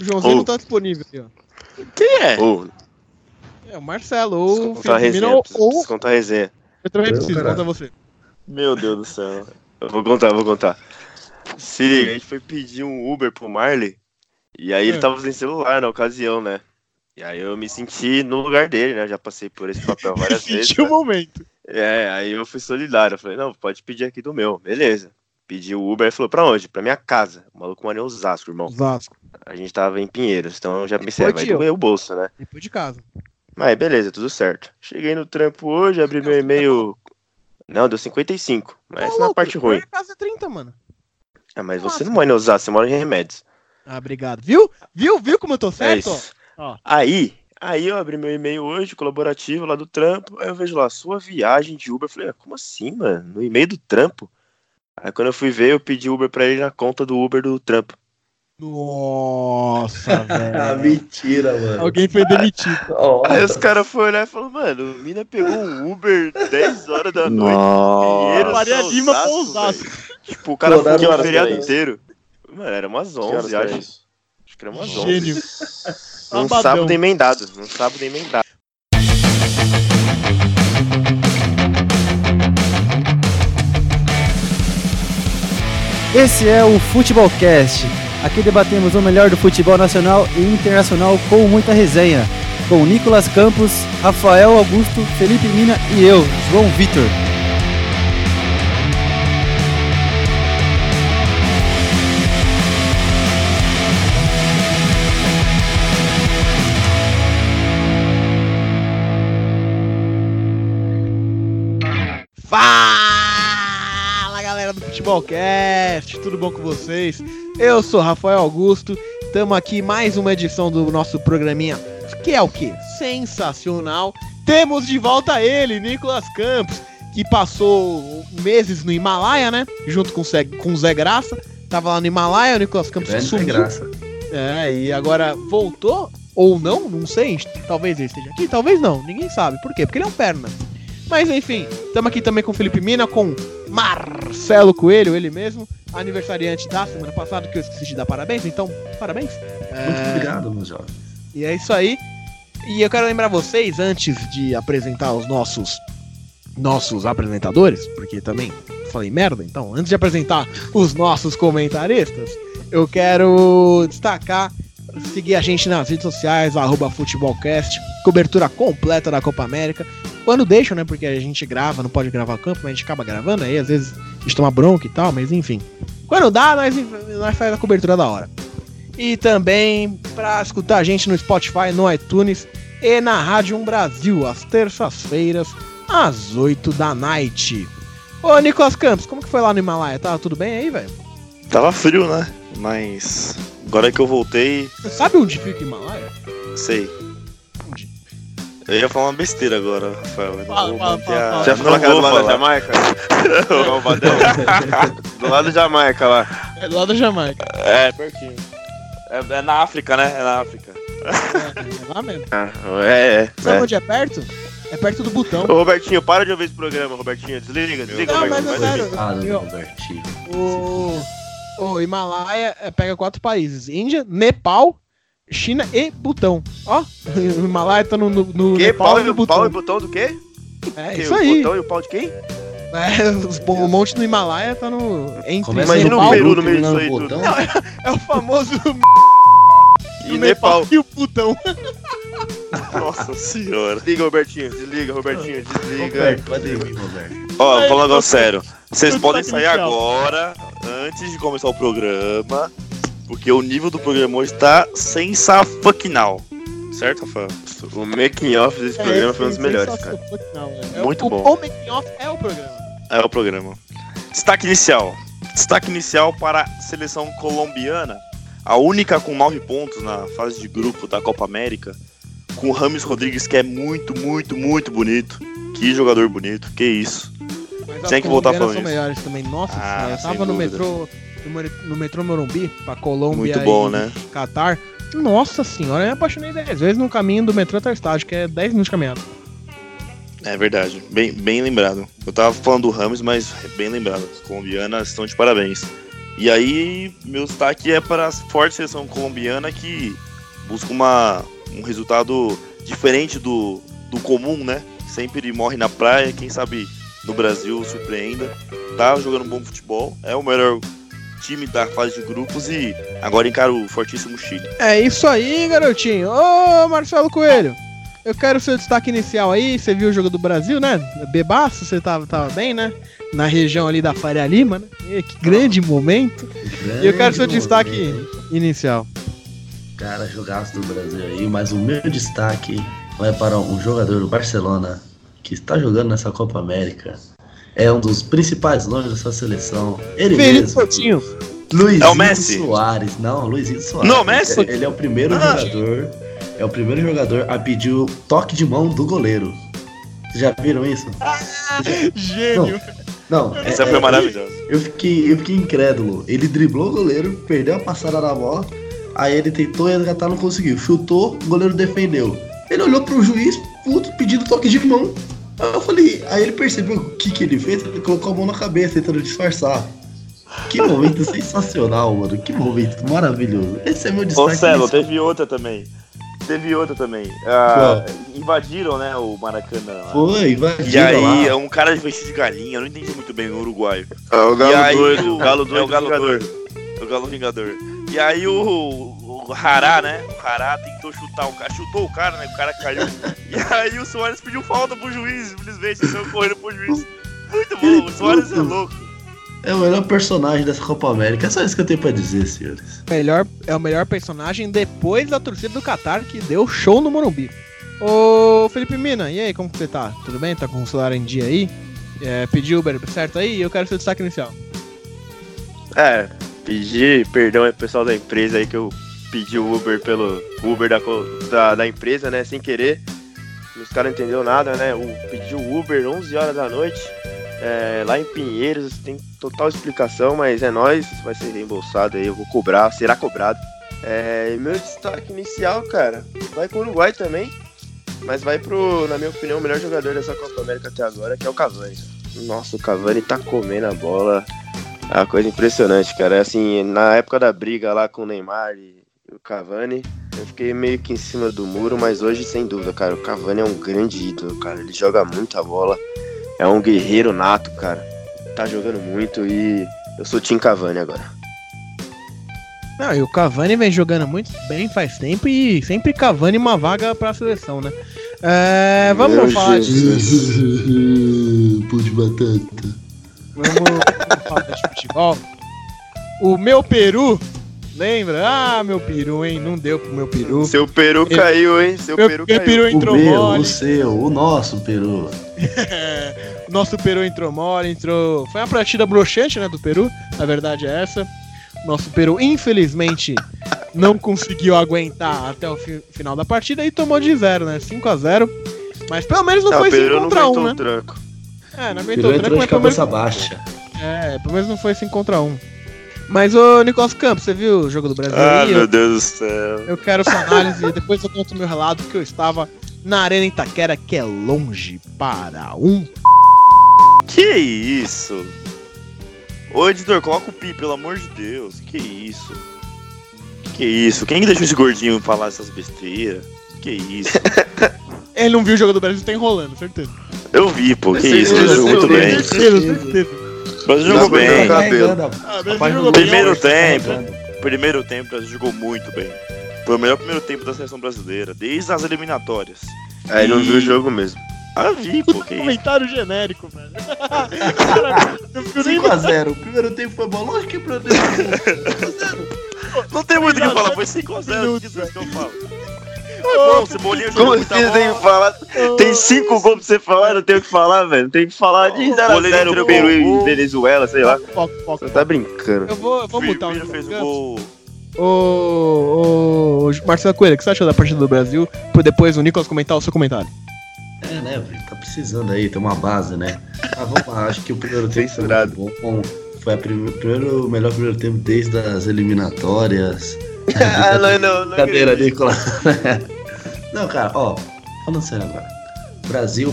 O Joãozinho não tá disponível aqui, ó. Quem é? Ô, É o Marcelo, ou o. Mina, ou, preciso Descontar a resenha. eu também Eu, preciso, caralho. conta você. Meu Deus do céu. Eu vou contar, vou contar. Se liga, a gente foi pedir um Uber pro Marley. E aí ele É. tava sem celular na ocasião, né? E aí eu me senti no lugar dele, né? Já passei por esse papel várias vezes. Senti o né? momento. É, aí eu fui solidário. Eu falei, não, pode pedir aqui do meu. Beleza. Pedi o Uber e falou, pra onde? Pra minha casa. O maluco mora em Osasco, irmão. Vasco. A gente tava em Pinheiros, então eu já pensei, Depois vai doer o bolso, né? Depois de casa. Mas beleza, tudo certo. Cheguei no trampo hoje, abri meu e-mail. Não, deu 55. Mas essa é a parte ruim. Minha casa é 30, mano. Ah, mas Nossa. você não mora em Osasco, você mora em Remédios. Ah, obrigado. Viu? Viu? Viu como eu tô É certo? Ó. Aí, aí eu abri meu e-mail hoje, colaborativo lá do trampo. Aí eu vejo lá, sua viagem de Uber. Eu falei, ah, como assim, mano? No e-mail do trampo? Aí quando eu fui ver, eu pedi Uber pra ele na conta do Uber do trampo. Nossa, Ah, velho. mentira, mano. Alguém foi demitido. Aí os caras foram olhar e falaram, mano, o Mina pegou um Uber 10 horas da noite. Nossa. Faria Lima pra Osasco. Tipo, o cara Pô, o feriado inteiro. Mano, era umas Que horas 11, que é acho. isso? Acho que era umas 11. Gênio. Num Sabadão. sábado emendado. Num sábado emendado. Esse é o Futebolcast. Aqui debatemos o melhor do futebol nacional e internacional com muita resenha. Com Nicolas Campos, Rafael Augusto, Felipe Mina e eu, João Vitor. Fala Futebolcast, tudo bom com vocês? Eu sou Rafael Augusto, estamos aqui mais uma edição do nosso programinha, que é o que? Sensacional. Temos de volta ele, Nicolas Campos, que passou meses no Himalaia, né? Junto com o Zé, com o Zé Graça. Tava lá no Himalaia, o Nicolas Campos grande sumiu. graça. É, e agora voltou ou não, não sei. Talvez ele esteja aqui, talvez não, ninguém sabe. Por quê? Porque ele é um perna. Mas enfim, estamos aqui também com o Felipe Mina, com Marcelo Coelho, ele mesmo, aniversariante da semana passada, que eu esqueci de dar parabéns, então, parabéns. Muito É, obrigado, meus jovens. e é isso aí. E eu quero lembrar vocês, antes de apresentar os nossos nossos apresentadores, porque também falei merda, então, antes de apresentar os nossos comentaristas, eu quero destacar, seguir a gente nas redes sociais, futebolcast, cobertura completa da Copa América. Quando deixam, né? Porque a gente grava, não pode gravar campo, mas a gente acaba gravando, aí às vezes a gente toma bronca e tal, mas enfim. Quando dá, nós, nós faz a cobertura da hora. E também para escutar a gente no Spotify, no iTunes e na Rádio 1 Brasil, às terças-feiras, às 8 da night. Ô, Nicolas Campos, como que foi lá no Himalaia? Tava tudo bem aí, velho? Tava frio, né? Mas agora que eu voltei, Você sabe onde fica o Himalaia? sei. Onde? Eu ia falar uma besteira agora, Rafael. Eu não Fala, fala, fala. Já não ficou na casa do lado da. Jamaica? Malvadão. do lado da Jamaica lá. É lá da Jamaica. É, pertinho. É, é na África, né? É na África. É, é lá mesmo. Ah, é, é. Sabe é. onde é perto? É perto do botão. Ô, Robertinho, para de ouvir esse programa, Robertinho. Desliga, desliga, Não, Robertinho. mas é sério. Ah, do Eu- Robertinho. O, o Himalaia é, pega quatro países: Índia, Nepal, China e Butão. Ó, o Himalaia tá no, no, no Que? Nepal Pau e no o Butão. pau e botão do quê? É Que, isso o aí. botão e o pau de quem? É, os- o monte do Himalaia tá no. Entre Imagina Nepal, o Peru no meio disso aí tudo. botão. É o famoso E Nepal. e o Butão. Nossa senhora. Desliga, Robertinho. Desliga, Robertinho. Desliga. Roberto, pode ir, Roberto. Ó, negócio sério. Vocês podem sair agora, antes de começar o programa, porque o nível do programa hoje tá sensacional. Certo, Rafael? O making off desse programa foi um dos melhores, cara. É, Muito o, bom. O making off é o programa. É o programa. Destaque inicial. Destaque inicial para a seleção colombiana, a única com nove pontos na fase de grupo da Copa América, com o Rames Rodrigues, que é muito, muito, muito bonito. Que jogador bonito, que isso. Mas as que voltar falando são isso. melhores também. Nossa Ah, senhora, eu tava no metrô, no metrô Morumbi, pra Colômbia Muito bom, e né? Catar. Nossa senhora, eu me apaixonei 10 vezes no caminho do metrô até o estádio, que é 10 minutos de caminhada. É verdade, bem, bem lembrado. Eu tava falando do Rames, mas bem lembrado. As colombianas estão de parabéns. E aí, meu destaque é para a forte seleção colombiana que busca uma, um resultado diferente do, do comum, né? Sempre morre na praia, quem sabe no Brasil surpreenda. Tá jogando um bom futebol, é o melhor time da fase de grupos e agora encara o fortíssimo Chile. É isso aí, garotinho. Ô, Marcelo Coelho. Eu quero o seu destaque inicial aí. Você viu o jogo do Brasil, né? Bebaço, você tava, tava bem, né? Na região ali da Faria Lima, né? E que grande momento. E eu quero seu Grande destaque momento. inicial. Cara, jogaço do Brasil aí, mas o meu destaque vai para um jogador do Barcelona que está jogando nessa Copa América. É um dos principais nomes dessa seleção. Ele Felipe mesmo. Coutinho. Luizinho É o Messi? Soares. Não, Luizinho Soares. Não, Messi? Ele é o primeiro Ah. jogador. É o primeiro jogador a pedir o toque de mão do goleiro. Vocês já viram isso? Gênio. Não, Essa foi maravilhosa. Eu fiquei, eu fiquei incrédulo. Ele driblou o goleiro, perdeu a passada na bola, aí ele tentou resgatar, não conseguiu. Chutou, o goleiro defendeu. Ele olhou pro juiz, puto, pedindo toque de mão. Aí eu falei, aí ele percebeu o que, que ele fez, ele colocou a mão na cabeça, tentando disfarçar. Que momento sensacional, mano. Que momento maravilhoso. Esse é meu Ô, destaque. Celo, inicial. teve outra também. Teve outra também. Ah, invadiram, né, o Maracanã. lá. Foi, invadiram E aí, é lá. um cara de vestido de galinha, eu não entendi muito bem o uruguaio. É o e Galo aí, doido, o o Galo doido. É o Galo Vingador. doido. O Galo Vingador. E aí o, o Hará, né? O Hará tentou chutar o cara, chutou o cara, né? O cara caiu. E aí o Soares pediu falta pro juiz, simplesmente, saiu correndo pro juiz. Muito bom, o Soares é louco. É o melhor personagem dessa Copa América. É só isso que eu tenho pra dizer, senhores. Melhor, é o melhor personagem depois da torcida do Qatar que deu show no Morumbi. Ô, Felipe Mina, e aí, como que você tá? Tudo bem? Tá com o celular em dia aí? É, pediu Uber certo aí? Eu quero seu destaque inicial. É, pedir perdão aí pro pessoal da empresa aí que eu pedi o Uber pelo Uber da, da, da empresa, né, sem querer. Os caras não entenderam nada, né? O, pedi o Uber 11 horas da noite, é, lá em Pinheiros, tem total explicação, mas é nóis, vai ser reembolsado aí, eu vou cobrar, será cobrado. É, meu destaque inicial, cara, vai com o Uruguai também, mas vai pro, na minha opinião, o melhor jogador dessa Copa América até agora, que é o Cavani. Nossa, o Cavani tá comendo a bola. É uma coisa impressionante, cara. É Assim, na época da briga lá com o Neymar e o Cavani, eu fiquei meio que em cima do muro, mas hoje, sem dúvida, cara, o Cavani é um grande ídolo, cara. Ele joga muita bola. É um guerreiro nato, cara. Tá jogando muito e eu sou Tim Cavani agora. Não, e o Cavani vem jogando muito bem faz tempo e sempre Cavani uma vaga pra seleção, né? É, vamos Meu falar de, Jesus. Pão de batata. Vamos, falar de futebol. O meu Peru, lembra? Ah, meu Peru, hein? Não deu pro meu Peru. Seu peru Eu- caiu, hein? Seu Meu, peru meu caiu. Peru O entrou meu, mole. o seu, o nosso peru. O nosso Peru entrou mole, entrou. Foi uma partida broxante, né, do Peru. A verdade é essa. Nosso Peru, infelizmente, não conseguiu aguentar até o fi- final da partida e tomou de zero, né? 5x0. Mas pelo menos não, Não, foi o 5 Peru não contra 1, aguentou né? o tranco. É, não O aguentou peru o tranco, entrou de pelo menos, cabeça baixa. é, pelo menos não foi 5 contra 1. Mas, ô Nicolas Campos, você viu o jogo do Brasil Ah, meu Eu, Deus do céu. eu quero sua análise e depois eu conto meu relato que eu estava na Arena Itaquera, que é longe para um Que isso? Ô, editor, coloca o pi, pelo amor de Deus. Que isso? Que isso? Quem que deixou esse gordinho falar essas besteiras? Que isso? Ele não viu o jogo do Brasil, tá enrolando, certeza. Eu vi, pô. Que isso? Ele jogou muito bem. Certeza, certeza. O Brasil jogou Não, bem. não, cabelo. Ah, não jogou bem. Primeiro tempo. Primeiro tempo, o Brasil jogou muito bem. Foi o melhor primeiro tempo da seleção brasileira, desde as eliminatórias. Aí não E- viu o jogo mesmo. Ah, vi, pô. Que isso? Comentário genérico, velho. Cara, eu fico nem 5x0. O primeiro tempo foi bom. Lógico que o primeiro tempo foi bom. Não tem muito o que Não, falar, não foi tem 5x0. minutos, Que isso que eu falo? Foi bom, Cebolinha jogou Como tem que bola. falar? Tem cinco gols pra você falar, não tem o que falar, velho. Não tem que falar de O goleiro 0x0 entregou Peru o e. Venezuela, sei lá. Foco, foco. Você tá brincando. Eu vou, eu vou mutar o fez o gol. Ô, ô, Marcelo Coelho, o que você achou da partida do Brasil? Por depois o Nicolas comentar o seu comentário. É, né, velho? Tá precisando aí, ter uma base, né? Ah, vamos lá. Acho que o primeiro tempo foi bom. Foi prime- primeiro, o melhor primeiro tempo desde as eliminatórias. ah, não, não, não. Cadeira. Nicolas. Não, cara, ó, falando sério agora. O Brasil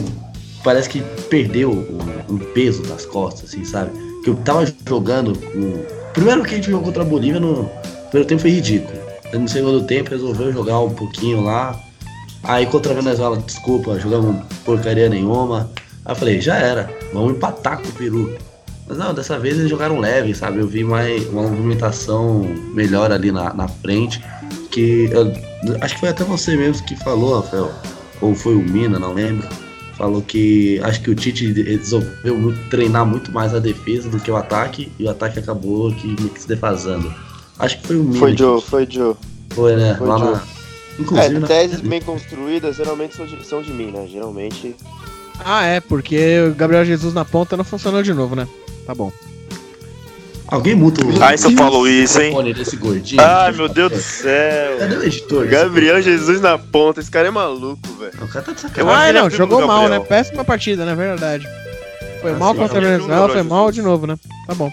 parece que perdeu o, o peso das costas, assim, sabe? Que eu tava jogando com Primeiro que a gente jogou contra a Bolívia no primeiro tempo foi ridículo. No segundo tempo resolveu jogar um pouquinho lá. Aí contra a Venezuela, desculpa, jogamos porcaria nenhuma. Aí eu falei, já era, vamos empatar com o Peru. Mas não, dessa vez eles jogaram leve, sabe? Eu vi mais uma movimentação melhor ali na, na frente. Que eu- acho que foi até você mesmo que falou, Rafael. Ou foi o Mina, não lembro. Falou que acho que o Tite resolveu muito- treinar muito mais a defesa do que o ataque. E o ataque acabou que, meio que se defasando. Acho que foi o Mina. Foi que- Joe, foi Joe. Foi, né? Foi Lá Joe. na. Inclusive, É, na- teses bem construídas geralmente são de, são de mim, né? Geralmente. Ah, é, porque o Gabriel Jesus na ponta não funcionou de novo, né? Tá bom. Alguém muta o. Ai, você falou isso, hein? gordinho. Ai, meu Deus do céu. Cadê o editor? Gabriel Jesus na ponta, esse cara é maluco, velho. O cara tá de Eu sacanagem. Ah, é não, primo jogou mal, né? Péssima partida, né? Verdade. Foi Ah, mal sim, contra a é Venezuela, foi mal de novo, né? Tá bom.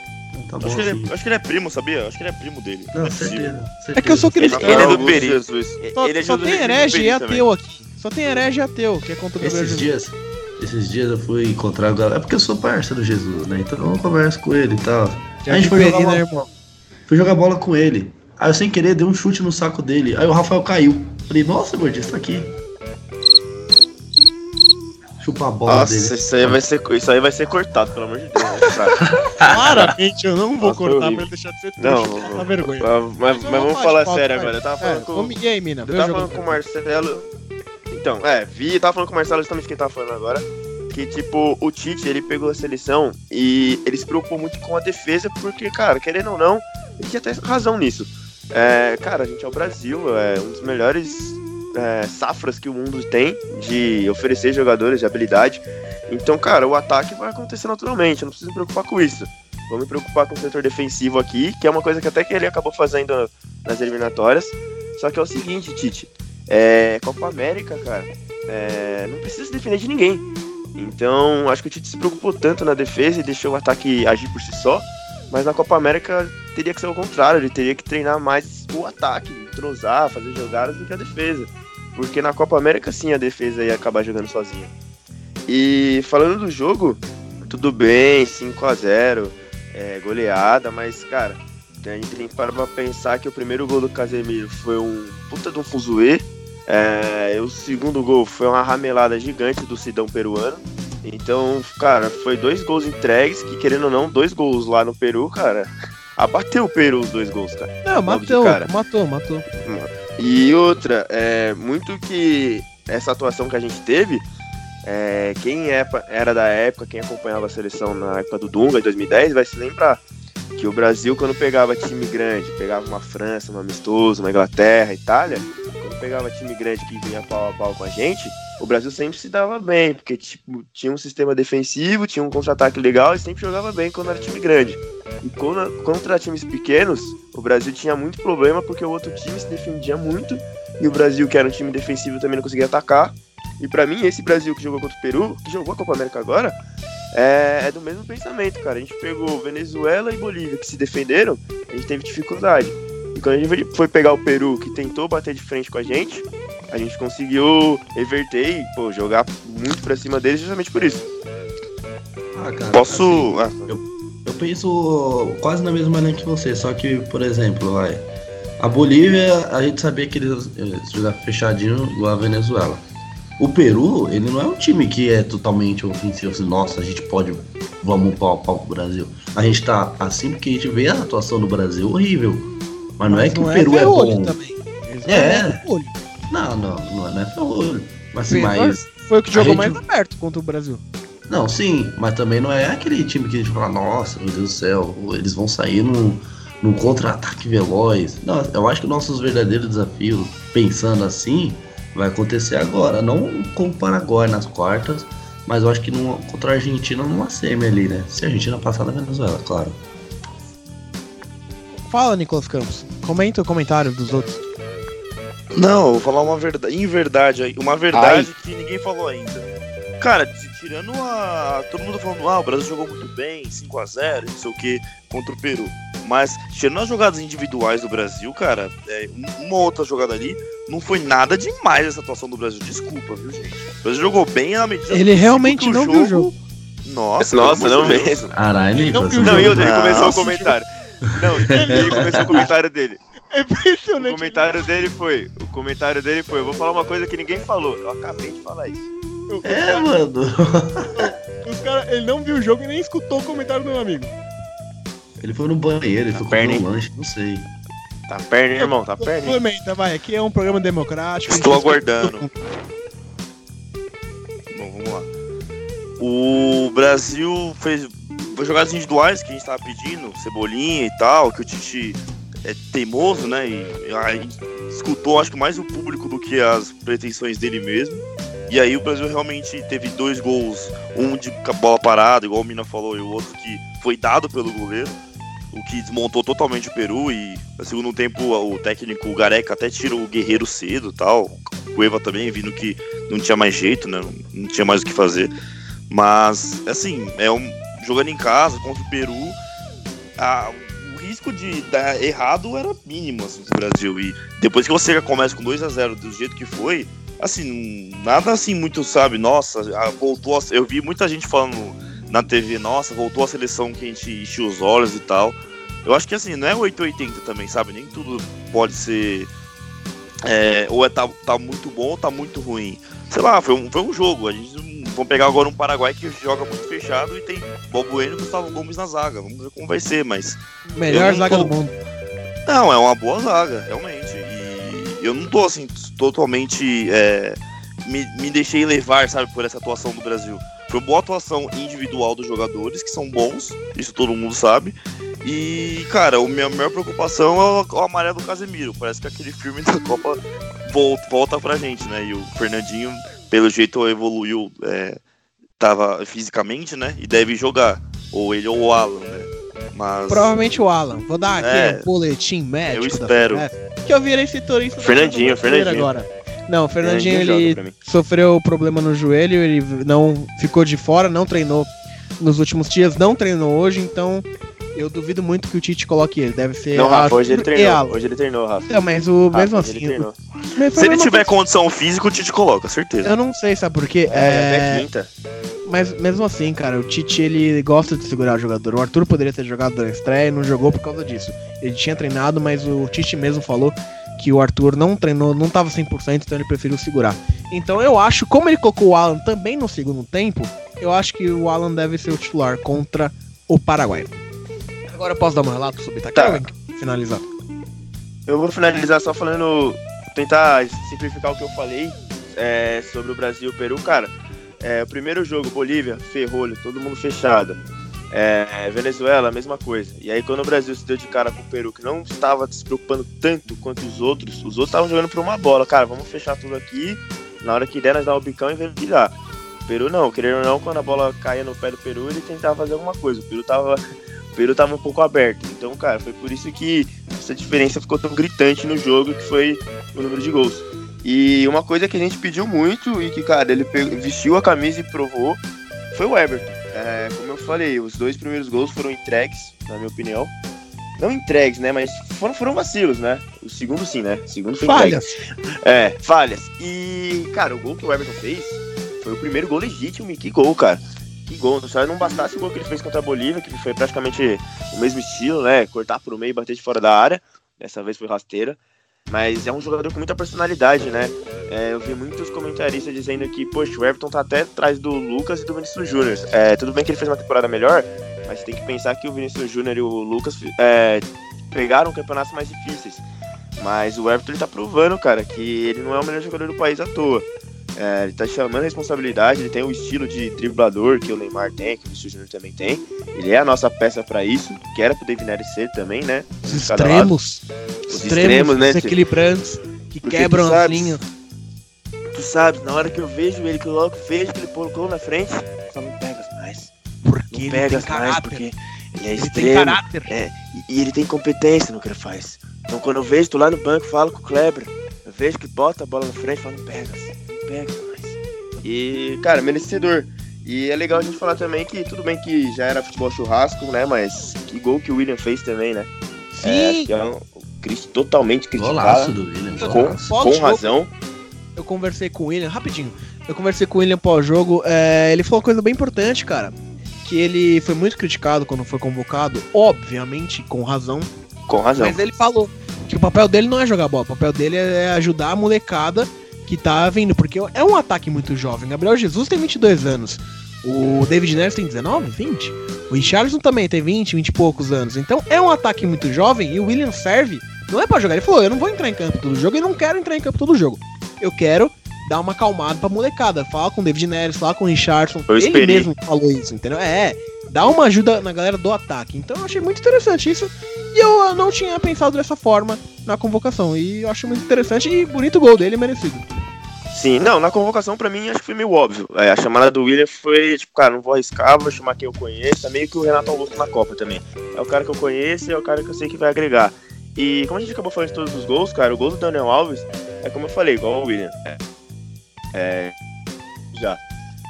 Tá bom, Acho que, ele, é- acho que ele é primo, sabia? Acho que ele é primo dele. Não, é possível. certeza, É que eu sou certeza. cristão. Ele é do Peri. Jesus. Só, é só tem herege e também. ateu aqui. Só tem herege e ateu, que é contra o Gabriel Esses Jesus. dias, esses dias eu fui encontrar o galera. É porque eu sou parceiro do Jesus, né? Então eu converso com ele e tal. Já a gente foi jogar, Peri, né, bola, irmão? fui jogar bola com ele. Aí eu sem querer dei um chute no saco dele. Aí o Rafael caiu. Falei, nossa, gordinho, você tá aqui. Chupa a bola Nossa, dele. isso aí, vai ser, isso aí vai ser cortado, pelo amor de Deus. né, cara? Claramente eu não vou Nossa, cortar horrível. pra ele deixar de ser Não, trouxa. não, Tá vergonha. mas, mas- mas vamos falar sério agora. Eu tava É, falando com, vamos- e aí, mina? eu tava falando com o Marcelo. Então, é, vi, tava falando com o Marcelo justamente quem tava falando agora. Que, tipo, o Tite, ele pegou a seleção e ele se preocupou muito com a defesa, porque, cara, querendo ou não, ele tinha até razão nisso. É, cara, a gente é o Brasil, é um dos melhores é, safras que o mundo tem de oferecer jogadores de habilidade. Então, cara, o ataque vai acontecer naturalmente, eu não preciso me preocupar com isso. Vou me preocupar com o setor defensivo aqui, que é uma coisa que até que ele acabou fazendo nas eliminatórias. Só que é o seguinte, Tite, é, Copa América, cara, é, não precisa se defender de ninguém. Então, acho que o Tite se preocupou tanto na defesa e deixou o ataque agir por si só. Mas na Copa América teria que ser o contrário, ele teria que treinar mais o ataque, entrosar, fazer jogadas do que a defesa. Porque na Copa América sim a defesa ia acabar jogando sozinha. E falando do jogo, tudo bem, 5 a 0 é, goleada, mas cara, a gente tem que parar pra pensar que o primeiro gol do Casemiro foi um puta de um fuzuê. É, o segundo gol foi uma ramelada gigante do Sidão peruano. Então, cara, foi dois gols entregues, que querendo ou não, dois gols lá no Peru, cara. Abateu o Peru os dois gols, cara. Não, matou, matou, matou. E outra, é, muito que essa atuação que a gente teve, é, quem é- era da época, quem acompanhava a seleção na época do Dunga, em 2010, vai se lembrar que o Brasil, quando pegava time grande, pegava uma França, um amistoso, uma Inglaterra, Itália, pegava time grande que vinha pau a pau com a gente, o Brasil sempre se dava bem, porque tipo, tinha um sistema defensivo, tinha um contra-ataque legal e sempre jogava bem quando era time grande. E quando- contra times pequenos, o Brasil tinha muito problema porque o outro time se defendia muito e o Brasil, que era um time defensivo, também não conseguia atacar. E pra mim, esse Brasil que jogou contra o Peru, que jogou a Copa América agora, é, é do mesmo pensamento, cara. A gente pegou Venezuela e Bolívia, que se defenderam, a gente teve dificuldade. E quando a gente foi pegar o Peru, que tentou bater de frente com a gente, a gente conseguiu reverter e pô, jogar muito pra cima deles justamente por isso. Ah, cara, Posso. assim, Eu penso quase na mesma linha que você, só que, por exemplo, vai. A Bolívia, a gente sabia que eles jogavam fechadinho igual a Venezuela. O Peru, ele não é um time que é totalmente ofensivo, assim, nossa, a gente pode, vamos pau a pau pro Brasil. A gente tá assim porque a gente vê a atuação do Brasil horrível. Mas não é que o Peru é ferrolho bom. também. Eles É. não. Não, não, não é, não é ferrolho. Mas, mas Foi o que jogou gente- mais aberto contra o Brasil. Não, sim, mas também não é aquele time que a gente fala, nossa, meu Deus do céu, eles vão sair num, num contra-ataque veloz. Não, eu acho que nossos verdadeiros desafios, pensando assim, vai acontecer agora. Não com o Paraguai nas quartas, mas eu acho que num, contra a Argentina numa semi ali, né? Se a Argentina passar da Venezuela, claro. Fala, Nicolas Campos. Comenta o comentário dos outros. Não, eu vou falar uma verdade, em verdade, aí, uma verdade que ninguém falou ainda. Cara, tirando a. Todo mundo falando, ah, o Brasil jogou muito bem, 5x0, não sei o que, contra o Peru. Mas, tirando as jogadas individuais do Brasil, cara, é, um- uma outra jogada ali, não foi nada demais essa atuação do Brasil. Desculpa, viu, gente? O Brasil jogou bem na medida Ele realmente não viu o jogo. Nossa, Nossa, não mesmo. Caralho, Não Não, jogo. e ele Não, começou o comentário. Não, e aí começou o comentário dele. É O impressionante. comentário dele foi. O comentário dele foi, eu vou falar uma coisa que ninguém falou. Eu acabei de falar isso. É, mano. Os cara, ele não viu o jogo e nem escutou o comentário do meu amigo. Ele foi no banheiro, ele Tá foi perna, comer um lanche, não sei. Tá perna, irmão, tá perna. Complementa, vai. Aqui é um programa democrático. Estou aguardando. Bom, vamos lá. O Brasil fez jogadas individuais que a gente tava pedindo, Cebolinha e tal, que o Tite é teimoso, né? E a gente escutou, acho que mais o público do que as pretensões dele mesmo. E aí o Brasil realmente teve dois gols, um de bola parada, igual o Mina falou, e o outro que foi dado pelo goleiro, o que desmontou totalmente o Peru. E no segundo tempo o técnico o Gareca até tira o Guerreiro cedo tal. O Cueva também, vindo que não tinha mais jeito, né? Não tinha mais o que fazer. Mas, assim, é um jogando em casa contra o Peru, a- o risco de dar errado era mínimo assim, no Brasil. E depois que você começa com 2 a 0 do jeito que foi, assim, nada assim muito, sabe, nossa, voltou a... Eu vi muita gente falando na TV, nossa, voltou a seleção que a gente encheu os olhos e tal. Eu acho que assim, não é 880 também, sabe? Nem tudo pode ser. é, ou é tá, tá muito bom ou tá muito ruim. Sei lá, foi um, foi um jogo. A gente vamos pegar agora um Paraguai que joga muito fechado e tem Bob Bueno e Gustavo Gomes na zaga. Vamos ver como vai ser, mas. Melhor zaga tô- do mundo. Não, é uma boa zaga, realmente. E eu não tô assim, totalmente. é, me, me deixei levar, sabe, por essa atuação do Brasil. Foi uma boa atuação individual dos jogadores, que são bons, isso todo mundo sabe. E, cara, a minha maior preocupação é o, o amarelo do Casemiro. Parece que aquele filme da Copa volta, volta pra gente, né? E o Fernandinho, pelo jeito, evoluiu, é, tava fisicamente, né? E deve jogar. Ou ele ou o Alan, né? Mas. Provavelmente o Alan. Vou dar aqui É. um boletim médico. Eu da espero. Que eu virei setorista. da Fernandinho, Fernandinho. Agora. Não, o Fernandinho, joga ele sofreu problema no joelho, ele não ficou de fora, não treinou nos últimos dias, não treinou hoje, então eu duvido muito que o Tite coloque ele. Deve ser. Não, Rafa, hoje ele treinou. Hoje ele treinou, Rafa. Não, mas o Rafa, mesmo assim. ele mas Se ele tiver coisa. condição física, o Tite coloca, certeza. Eu não sei, sabe por quê? É, É, quinta. Mas mesmo assim, cara, o Tite ele gosta de segurar o jogador. O Arthur poderia ter jogado na estreia e não jogou por causa disso. Ele tinha treinado, mas o Tite mesmo falou que o Arthur não treinou, não tava 100%, então ele preferiu segurar. Então eu acho, como ele colocou o Alan também no segundo tempo, eu acho que o Alan deve ser o titular contra o Paraguai. Agora eu posso dar um relato sobre Itaquera Tá. finalizar? Eu vou finalizar só falando, tentar simplificar o que eu falei é, sobre o Brasil e o Peru, cara. É, o primeiro jogo, Bolívia, ferrolho, todo mundo fechado. É, Venezuela, a mesma coisa. E aí quando o Brasil se deu de cara com o Peru, que não estava se preocupando tanto quanto os outros, os outros estavam jogando por uma bola. Cara, vamos fechar tudo aqui, na hora que der nós dar o bicão e virar. O Peru não, querendo ou não, quando a bola caía no pé do Peru, ele tentava fazer alguma coisa. O Peru tava, o Peru tava um pouco aberto. Então, cara, foi por isso que essa diferença ficou tão gritante no jogo, que foi o número de gols. E uma coisa que a gente pediu muito e que, cara, ele vestiu a camisa e provou foi o Everton. É, como eu falei, os dois primeiros gols foram entregues, na minha opinião. Não entregues, né? Mas foram, foram vacilos, né? O segundo sim, né? O segundo foi entregue. Falhas. É, falhas. E, cara, o gol que o Everton fez foi o primeiro gol legítimo. E que gol, cara. Que gol. Só não bastasse o gol que ele fez contra a Bolívia, que foi praticamente o mesmo estilo, né? Cortar pro meio e bater de fora da área. Dessa vez foi rasteira. Mas é um jogador com muita personalidade, né? É, eu vi muitos comentaristas dizendo que, poxa, o Everton tá até atrás do Lucas e do Vinícius Júnior. É, tudo bem que ele fez uma temporada melhor, mas tem que pensar que o Vinícius Júnior e o Lucas é, pegaram campeonatos mais difíceis. Mas o Everton ele tá provando, cara, que ele não é o melhor jogador do país à toa. É, ele tá chamando a responsabilidade, ele tem o estilo de driblador que o Neymar tem, que o Vinícius Júnior também tem. Ele é a nossa peça pra isso, que era pro David Neres ser também, né? Os extremos. Os Extremos, extremos, né? desequilibrantes, que Porque quebram tu as sabes- linhas. Tu sabe, na hora que eu vejo ele, que eu logo vejo que ele colocou na frente, só não pegas mais. Porque Não ele pegas tem mais, porque ele é Ele tem extremo. caráter. É, e, e ele tem competência no que ele faz. Então quando eu vejo, tô lá no banco, falo com o Kleber, eu vejo que bota a bola na frente, falo, não pegas, não pegas mais. E, cara, merecedor. E é legal a gente falar também que tudo bem que já era futebol churrasco, né? Mas que gol que o William fez também, né? É, Sim, que é um, Cris- totalmente Golaço criticado. do William. Com- Com, razão. eu conversei com o William, rapidinho. Eu conversei com o William pós-jogo. é, ele falou uma coisa bem importante, cara. que ele foi muito criticado quando foi convocado, obviamente com razão, Com razão. mas ele falou que o papel dele não é jogar bola, o papel dele é ajudar a molecada que tá vindo, porque é um ataque muito jovem. Gabriel Jesus tem 22 anos, o David Neres tem 19, 20, o Richardson também tem 20, 20 e poucos anos. Então é um ataque muito jovem e o William serve, não é pra jogar. Ele falou: eu não vou entrar em campo todo jogo e não quero entrar em campo todo jogo. Eu quero dar uma acalmada pra molecada, falar com o David Neres, falar com o Richardson. Eu Ele esperei. mesmo falou isso, entendeu? É, dá uma ajuda na galera do ataque. Então eu achei muito interessante isso. E eu não tinha pensado dessa forma na convocação. E eu acho muito interessante e bonito gol dele, merecido. Sim, não, na convocação pra mim acho que foi meio óbvio. É, a chamada do William foi, tipo, cara, não vou arriscar, vou chamar quem eu conheço. É meio que o Renato Augusto na Copa também. É o cara que eu conheço e é o cara que eu sei que vai agregar. E como a gente acabou falando de todos os gols, cara, o gol do Daniel Alves é como eu falei, igual o William. É, é, já.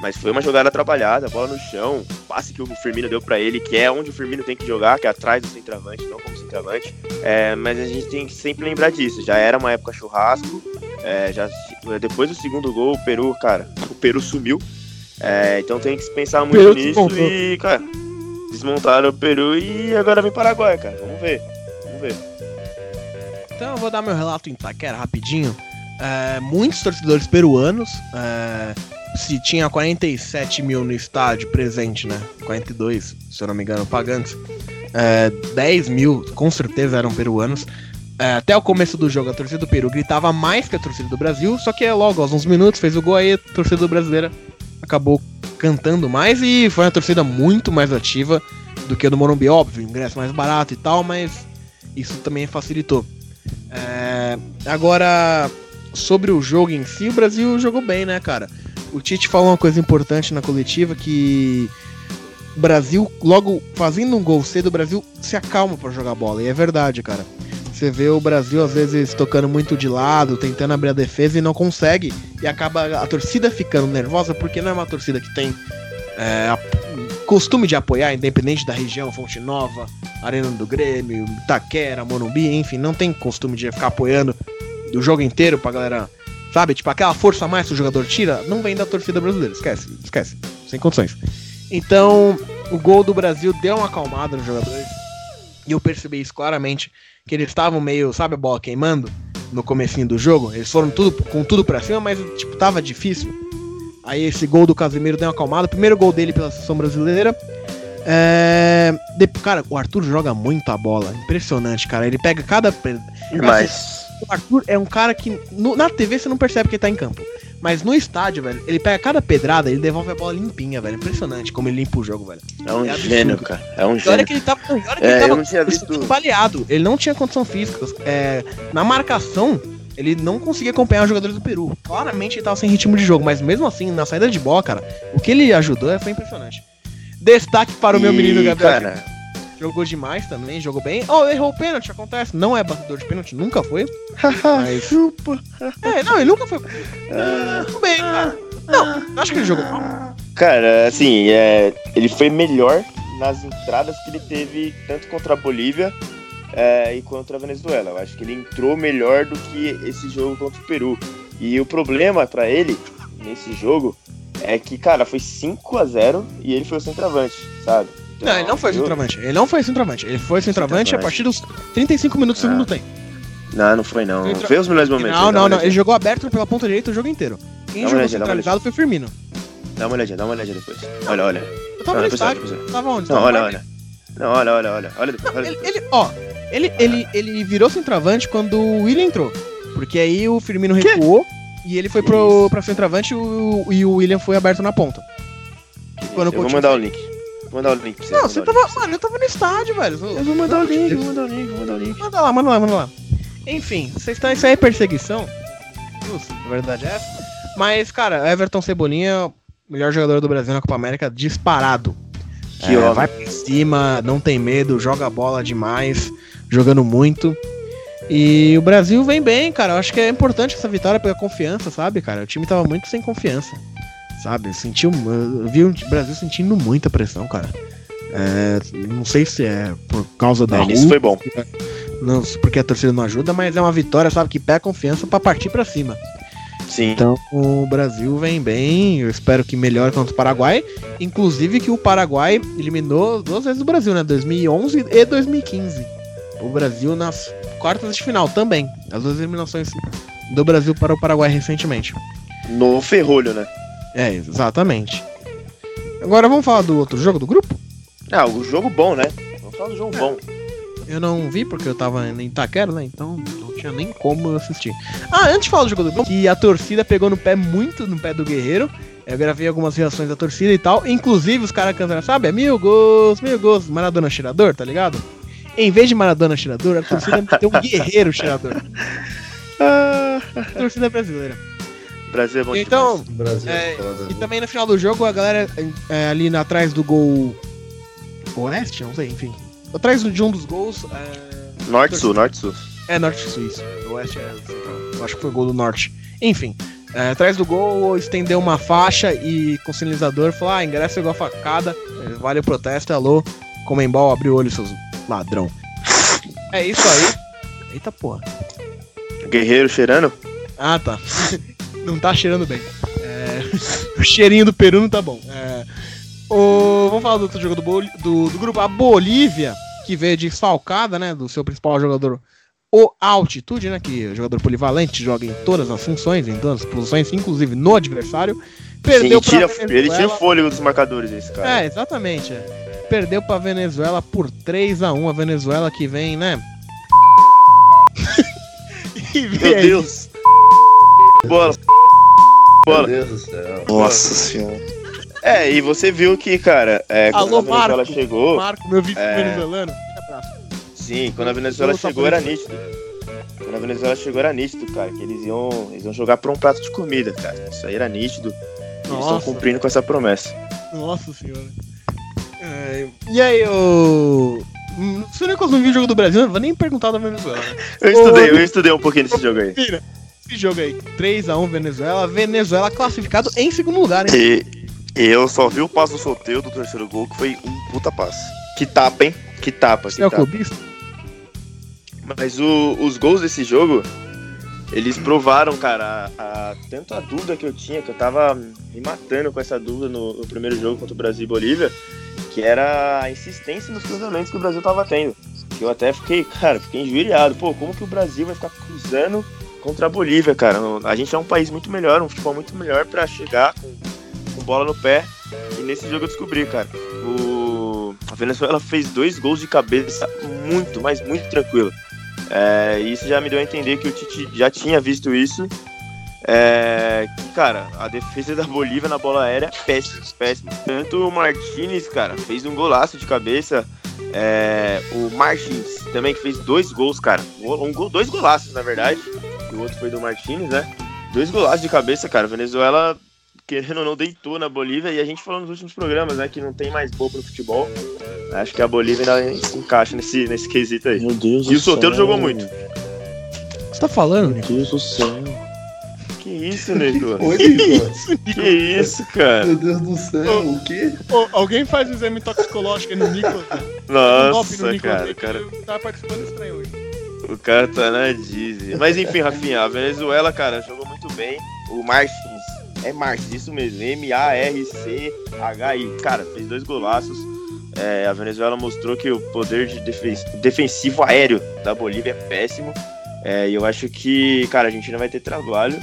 Mas foi uma jogada trabalhada, bola no chão, passe que o Firmino deu pra ele, que é onde o Firmino tem que jogar, que é atrás do centroavante, não como centroavante. É, mas a gente tem que sempre lembrar disso. Já era uma época churrasco, é, já, depois do segundo gol, o Peru, cara, o Peru sumiu. É, então tem que pensar muito Peru nisso desmontou. e, cara, desmontaram o Peru e agora vem Paraguai, cara. Vamos ver. Vamos ver. Então eu vou dar meu relato em Itaquera rapidinho. É, muitos torcedores peruanos. é, se tinha 47 mil no estádio presente, né? 42, se eu não me engano, pagantes. É, 10 mil com certeza eram peruanos. É, até o começo do jogo, a torcida do Peru gritava mais que a torcida do Brasil, só que logo, aos uns minutos, fez o gol aí, a torcida brasileira acabou cantando mais e foi uma torcida muito mais ativa do que a do Morumbi, óbvio, ingresso mais barato e tal, mas isso também facilitou. É, agora, sobre o jogo em si, o Brasil jogou bem, né, cara? O Tite falou uma coisa importante na coletiva que o Brasil, logo fazendo um gol cedo, o Brasil se acalma pra jogar bola. E é verdade, cara. Você vê o Brasil às vezes tocando muito de lado, tentando abrir a defesa e não consegue. E acaba a torcida ficando nervosa porque não é uma torcida que tem é, costume de apoiar, independente da região, Fonte Nova, Arena do Grêmio, Itaquera, Morumbi, enfim, não tem costume de ficar apoiando do jogo inteiro pra galera, sabe? Tipo, aquela força a mais que o jogador tira, não vem da torcida brasileira, esquece, esquece, sem condições. Então, o gol do Brasil deu uma acalmada nos jogadores, e eu percebi isso claramente, que eles estavam meio, sabe a bola queimando no comecinho do jogo? Eles foram tudo com tudo pra cima, mas, tipo, tava difícil. Aí esse gol do Casemiro deu uma acalmada, primeiro gol dele pela seleção brasileira, é... Cara, o Arthur joga muito a bola. Impressionante, cara. Ele pega cada. Mas. O Arthur é um cara que. no- na TV você não percebe que ele tá em campo. Mas no estádio, velho, ele pega cada pedrada e ele devolve a bola limpinha, velho. Impressionante como ele limpa o jogo, velho. É um É gênio, cara. É um E olha gênio. que ele tava. Olha que É, ele eu tava visto- escudo baleado. Ele não tinha condição física. É, na marcação, ele não conseguia acompanhar os jogadores do Peru. Claramente ele tava sem ritmo de jogo, mas mesmo assim, na saída de bola, cara, o que ele ajudou foi impressionante. Destaque para o meu E, menino Gabriel. Cara, Jogou demais também, jogou bem. Oh, errou o pênalti, acontece. Não é batedor de pênalti, nunca foi. Mas. chupa. É, não, ele nunca foi. Tudo bem, cara. Não, acho que ele jogou mal. Cara, assim, é, ele foi melhor nas entradas que ele teve tanto contra a Bolívia é, e contra a Venezuela. Eu acho que ele entrou melhor do que esse jogo contra o Peru. E o problema pra ele nesse jogo é que, cara, foi 5 a 0 e ele foi o centroavante, sabe? Não, ele não foi centroavante. Ele não foi centroavante. Ele foi centroavante a Centroavante. partir dos 35 minutos do Ah, segundo tempo. Não, não foi não. Centro- Foi os melhores momentos. Não, não, não. Ele jogou aberto pela ponta direita o jogo inteiro. Quem jogou olhadinha, centralizado foi o Firmino. Dá uma olhadinha, dá uma olhadinha depois. Olha, olha. Eu tava Não, no depois estádio. depois Tava onde? Não, Tava olha, olha. Não, olha, olha, olha. Olha depois. olha Ele, depois. ele- ó, ele, ele, ele virou centroavante quando o William entrou. Porque aí o Firmino recuou e ele foi pro, pra centroavante e o, e o William foi aberto na ponta. quando eu vou mandar o link. Vou mandar o link pra você. Não, você tava. link. Mano, eu tava no estádio, velho. Eu vou mandar o link, vou mandar o link, vou mandar o link. Manda lá, manda lá, manda lá. Enfim, vocês estão. Isso aí é perseguição. Justo, a verdade é essa. Mas, cara, Everton Cebolinha, melhor jogador do Brasil na Copa América, disparado. Que É, vai pra cima, não tem medo, joga a bola demais, jogando muito. E o Brasil vem bem, cara. Eu acho que é importante essa vitória pela confiança, sabe, cara? O time tava muito sem confiança. Sabe? Sentiu. Eu vi o Brasil sentindo muita pressão, cara. É, não sei se é por causa da É, isso foi bom. não, porque a torcida não ajuda, mas é uma vitória, sabe, que pega confiança pra partir pra cima. Sim. Então o Brasil vem bem, eu espero que melhore contra o Paraguai. Inclusive que o Paraguai eliminou duas vezes o Brasil, né? 2011 e 2015. O Brasil nas quartas de final também. As duas eliminações do Brasil para o Paraguai recentemente. No ferrolho, né? É, exatamente. Agora vamos falar do outro jogo do grupo? Ah, o jogo bom, né? Vamos falar do jogo bom. Eu não vi porque eu tava em Itaquera, né? Então não tinha nem como assistir. Ah, antes de falar do jogo do grupo, que a torcida pegou no pé muito no pé do Guerreiro. Eu gravei algumas reações da torcida e tal. Inclusive os caras cantando, sabe? É mil gols, mil gols. Maradona cheirador, tá ligado? Em vez de Maradona cheirador, a torcida meteu um guerreiro cheirador. Ah, torcida brasileira. Brasil é bom Então, Brasil. É, foda. E também no final do jogo, a galera é, ali na- atrás do gol oeste, não sei, enfim. Atrás de um dos gols. É, Norte-Sul, Norte-Sul. é norte suíço. O oeste é central. Eu acho que foi gol do norte. Enfim. é, atrás do gol, estendeu uma faixa e com o sinalizador falou: Ah, ingresso é igual a facada. é, Vale o protesto, alô. Comembol, abre o olho, seus ladrão. É isso aí. Eita porra. Guerreiro cheirando? Ah, tá. não tá cheirando bem. É, o cheirinho do Peru não tá bom. É, o- vamos falar do outro jogo do, Bol- do, do grupo. A Bolívia, que veio desfalcada, né? Do seu principal jogador, o Altitude, né? Que é jogador polivalente, joga em todas as funções, em todas as posições, inclusive no adversário. Perdeu Sim, tira, ele tira o Venezuela. fôlego dos marcadores, esse cara. É, exatamente. é. Perdeu pra Venezuela por 3 a 1 A Venezuela que vem, né? Meu. Deus. Bola. Meu. Deus do céu. Nossa senhora. É, e você viu que, cara, é, quando Alô, a Venezuela Marco. chegou. Marco, meu vice É. venezuelano. Sim, quando a Venezuela chegou era nítido. Quando a Venezuela chegou era nítido, cara, que eles iam, eles iam jogar por um prato de comida, cara. Isso aí era nítido. E Eles estão Nossa. cumprindo com essa promessa. Nossa senhora. É, e aí, o. Nicolas não viu o jogo do Brasil, eu não vou nem perguntar da Venezuela. Eu estudei, eu estudei um pouquinho desse jogo aí. Esse jogo aí, 3x1 Venezuela. Venezuela classificado em segundo lugar, hein? E, eu só vi o passo sorteio do terceiro gol, que foi um puta passe. Que tapa, hein? Que tapa, que Você é o tapa. clubista? Mas o- os gols desse jogo, eles provaram, cara, a- a- tanto a dúvida que eu tinha, que eu tava me matando com essa dúvida no, no primeiro jogo contra o Brasil e Bolívia, que era a insistência nos cruzamentos que o Brasil tava tendo. Que eu até fiquei, cara, fiquei injuriado. Pô, como que o Brasil vai ficar cruzando contra a Bolívia, cara? A gente é um país muito melhor, um futebol muito melhor pra chegar com, com bola no pé. E nesse jogo eu descobri, cara. O... A Venezuela fez dois gols de cabeça muito, mas muito tranquilo. É, isso já me deu a entender que o Tite já tinha visto isso. É, que, cara, a defesa da Bolívia na bola aérea é péssima, péssima. Tanto o Martinez, cara, fez um golaço de cabeça. É, o Martins também, que fez dois gols, cara. Um dois golaços, na verdade. E o outro foi do Martinez, né? Dois golaços de cabeça, cara. Venezuela, querendo ou não, deitou na Bolívia. E a gente falou nos últimos programas, né? Que não tem mais bobo no futebol. Acho que a Bolívia ainda se encaixa nesse, nesse quesito aí. Meu Deus E o Soteldo jogou muito. Você tá falando, Meu? Deus do céu. Que isso, Nicolas? Oi, Nicolas. que isso, cara? Meu Deus do céu, o quê? Alguém faz um exame toxicológico aí no Nicolas? Um golpe no Nossa, Nicolas, cara, o cara, Tá participando estranho hoje. O cara tá na Disney. Mas enfim, Rafinha, a Venezuela, cara, jogou muito bem. O Martins, é Martins, isso mesmo, M-A-R-C-H-I. Cara, fez dois golaços. É, a Venezuela mostrou que o poder de defen- defensivo aéreo da Bolívia é péssimo. É, e eu acho que, cara, a Argentina vai ter trabalho.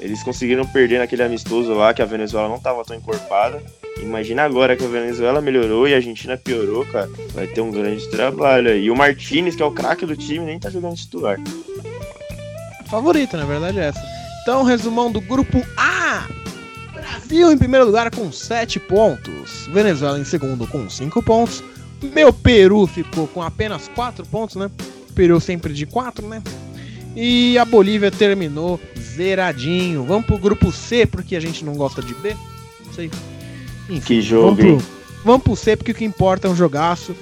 Eles conseguiram perder naquele amistoso lá, que a Venezuela não tava tão encorpada. Imagina agora que a Venezuela melhorou e a Argentina piorou, cara. Vai ter um grande trabalho aí. E o Martinez, que é o craque do time, nem tá jogando titular. Favorita, na verdade, é essa. Então, resumão do grupo A. Brasil em primeiro lugar com 7 pontos. Venezuela em segundo com 5 pontos. Meu Peru ficou com apenas 4 pontos, né? Peru sempre de 4, né? E a Bolívia terminou zeradinho. Vamos pro grupo C, porque a gente não gosta de B? Não sei. Enfim, Que jogo, vamos pro, vamos pro C, porque o que importa é um jogaço.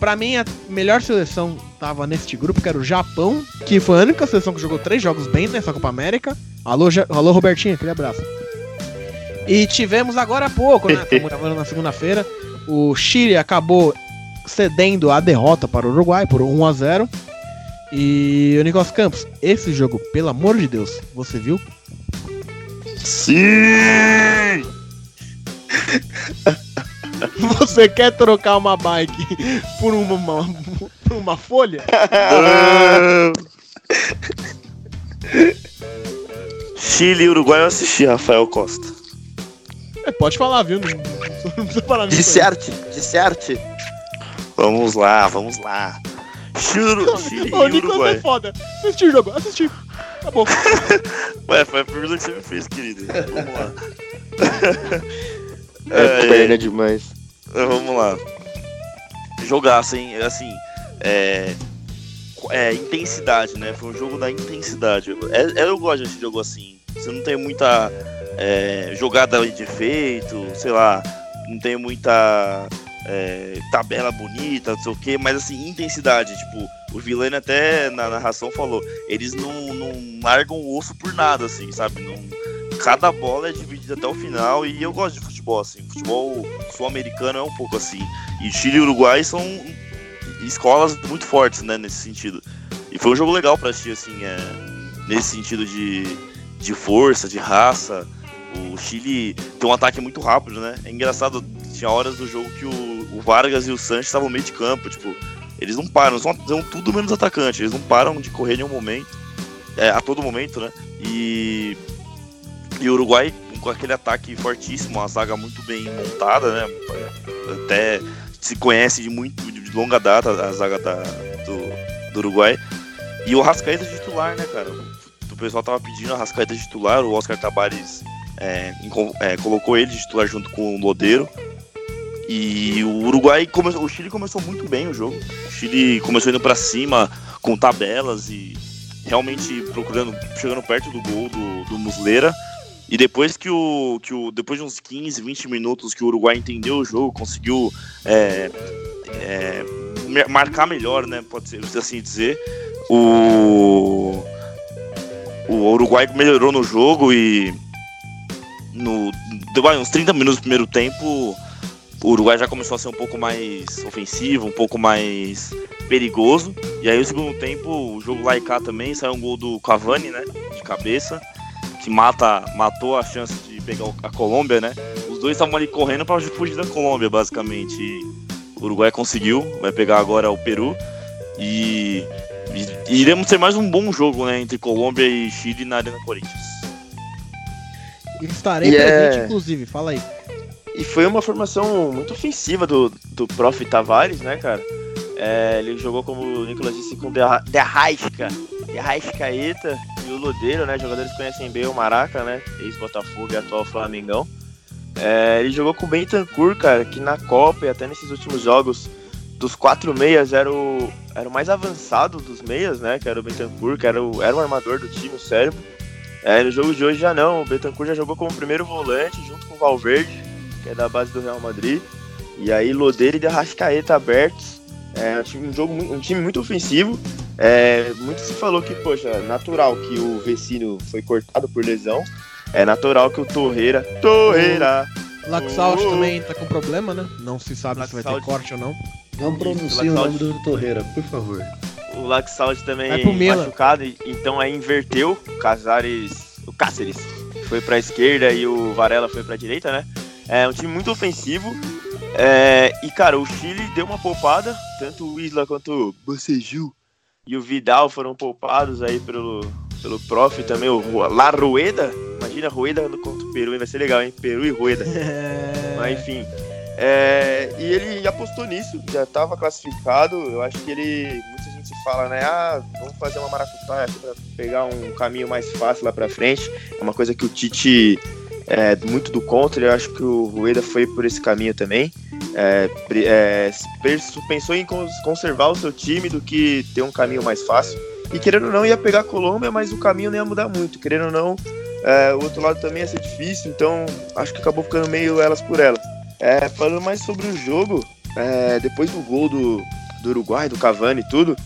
Pra mim, a melhor seleção tava neste grupo, que era o Japão, que foi a única seleção que jogou três jogos bem nessa Copa América. Alô, Ja- Alô Robertinho, aquele abraço. E tivemos agora há pouco, né? Estamos gravando na segunda-feira. O Chile acabou cedendo a derrota para o Uruguai por 1 a 0 E o Nicolas Campos, esse jogo, pelo amor de Deus, você viu? Sim! Você quer trocar uma bike por uma, uma, por uma folha? Chile e Uruguai eu assisti, Rafael Costa. É, pode falar, viu? Não, não precisa. Disserte, disserte. Vamos lá, vamos lá. Chile, Chile Ô, e Nicolas Uruguai. é foda. Assisti o jogo, assisti. Tá bom. Ué, foi a pergunta que você me fez, querido. Vamos lá. É, É, perna demais. É, Vamos lá. Jogaço, hein? Assim, é, é. Intensidade, né? Foi um jogo da intensidade. É, é- eu gosto desse jogo assim. Você não tem muita é, jogada de efeito, sei lá. Não tem muita é, tabela bonita, não sei o quê, mas assim, intensidade. Tipo, o Vilani até na narração falou: eles não, não largam o osso por nada, assim, sabe? Não, cada bola é dividida até o final e eu gosto de futebol assim. Futebol sul-americano é um pouco assim. E Chile e Uruguai são escolas muito fortes, né, nesse sentido. E foi um jogo legal pra assistir assim, é, nesse sentido de, de força, de raça. O Chile tem um ataque muito rápido, né? É engraçado, tinha horas do jogo que o, o Vargas e o Sanches estavam meio de campo, tipo, eles não param, são, são tudo menos atacante, eles não param de correr em nenhum momento, é, a todo momento, né? E e o Uruguai com aquele ataque fortíssimo, uma zaga muito bem montada, né? Até se conhece de muito de longa data a zaga da, do, do Uruguai. E o Rascaeta titular, né, cara? O pessoal tava pedindo a Rascaeta titular, o Oscar Tabares é, é, colocou ele titular junto com o Lodeiro. E o Uruguai começou, o Chile começou muito bem o jogo. O Chile começou indo pra cima com tabelas e realmente procurando, chegando perto do gol do, do Muslera. E depois que o, que o. Depois de uns 15, 20 minutos que o Uruguai entendeu o jogo, conseguiu é, é, marcar melhor, né? Pode ser assim dizer. O. O Uruguai melhorou no jogo e. No, deu uns 30 minutos do primeiro tempo, o Uruguai já começou a ser um pouco mais ofensivo, um pouco mais perigoso. E aí, no segundo tempo, o jogo lá e cá também saiu um gol do Cavani, né? De cabeça que mata, matou a chance de pegar a Colômbia, né? Os dois estavam ali correndo para fugir da Colômbia, basicamente. E o Uruguai conseguiu, vai pegar agora o Peru. E, e- e iremos ter mais um bom jogo, né? Entre Colômbia e Chile na Arena Corinthians. Estarei presente, é- inclusive. Fala aí. E foi uma formação muito ofensiva do, do Prof. Tavares, né, cara? É, ele jogou, como o Nicolas disse, com De Arra- E o Lodeiro, né? Jogadores que conhecem bem o Maraca, né? Ex-Botafogo e atual Flamengão. É, ele jogou com o Bentancur, cara, que na Copa e até nesses últimos jogos dos quatro meias era o, era o mais avançado dos meias, né? Que era o Bentancur, que era o, era o armador do time, o cérebro. É, no jogo de hoje já não, o Bentancur já jogou como primeiro volante junto com o Valverde, que é da base do Real Madrid. E aí Lodeiro e Arrascaeta abertos. É um time, um jogo, um time muito ofensivo. É, muito se falou que, poxa, natural que o Vecino foi cortado por lesão. É natural que o Torreira. Torreira! Laxalt Oh. também tá com problema, né? Não se sabe se vai ter Laxalt. corte ou não. Não pronuncie o nome do Torreira, por favor. O Laxalt também Milan. machucado, então aí inverteu. O Casares. O Cáceres foi pra esquerda e o Varela foi pra direita, né? É um time muito ofensivo. É, e cara, o Chile deu uma poupada, tanto o Isla quanto o Boceju e o Vidal foram poupados aí pelo, pelo prof também, o La Rueda. Imagina Rueda contra o Peru, vai ser legal, hein? Peru e Rueda. Mas enfim. É, e ele apostou nisso, já estava classificado. Eu acho que ele. Muita gente fala, né? Ah, vamos fazer uma maracutaia aqui pra pegar um caminho mais fácil lá pra frente. É uma coisa que o Tite é muito do contra. Eu acho que o Rueda foi por esse caminho também. É, é, pensou em cons- conservar o seu time do que ter um caminho mais fácil. E querendo ou não, ia pegar a Colômbia, mas o caminho não ia mudar muito. Querendo ou não, é, o outro lado também ia ser difícil. Então, acho que acabou ficando meio elas por elas. É, falando mais sobre o jogo, é, depois do gol do, do Uruguai, do Cavani e tudo,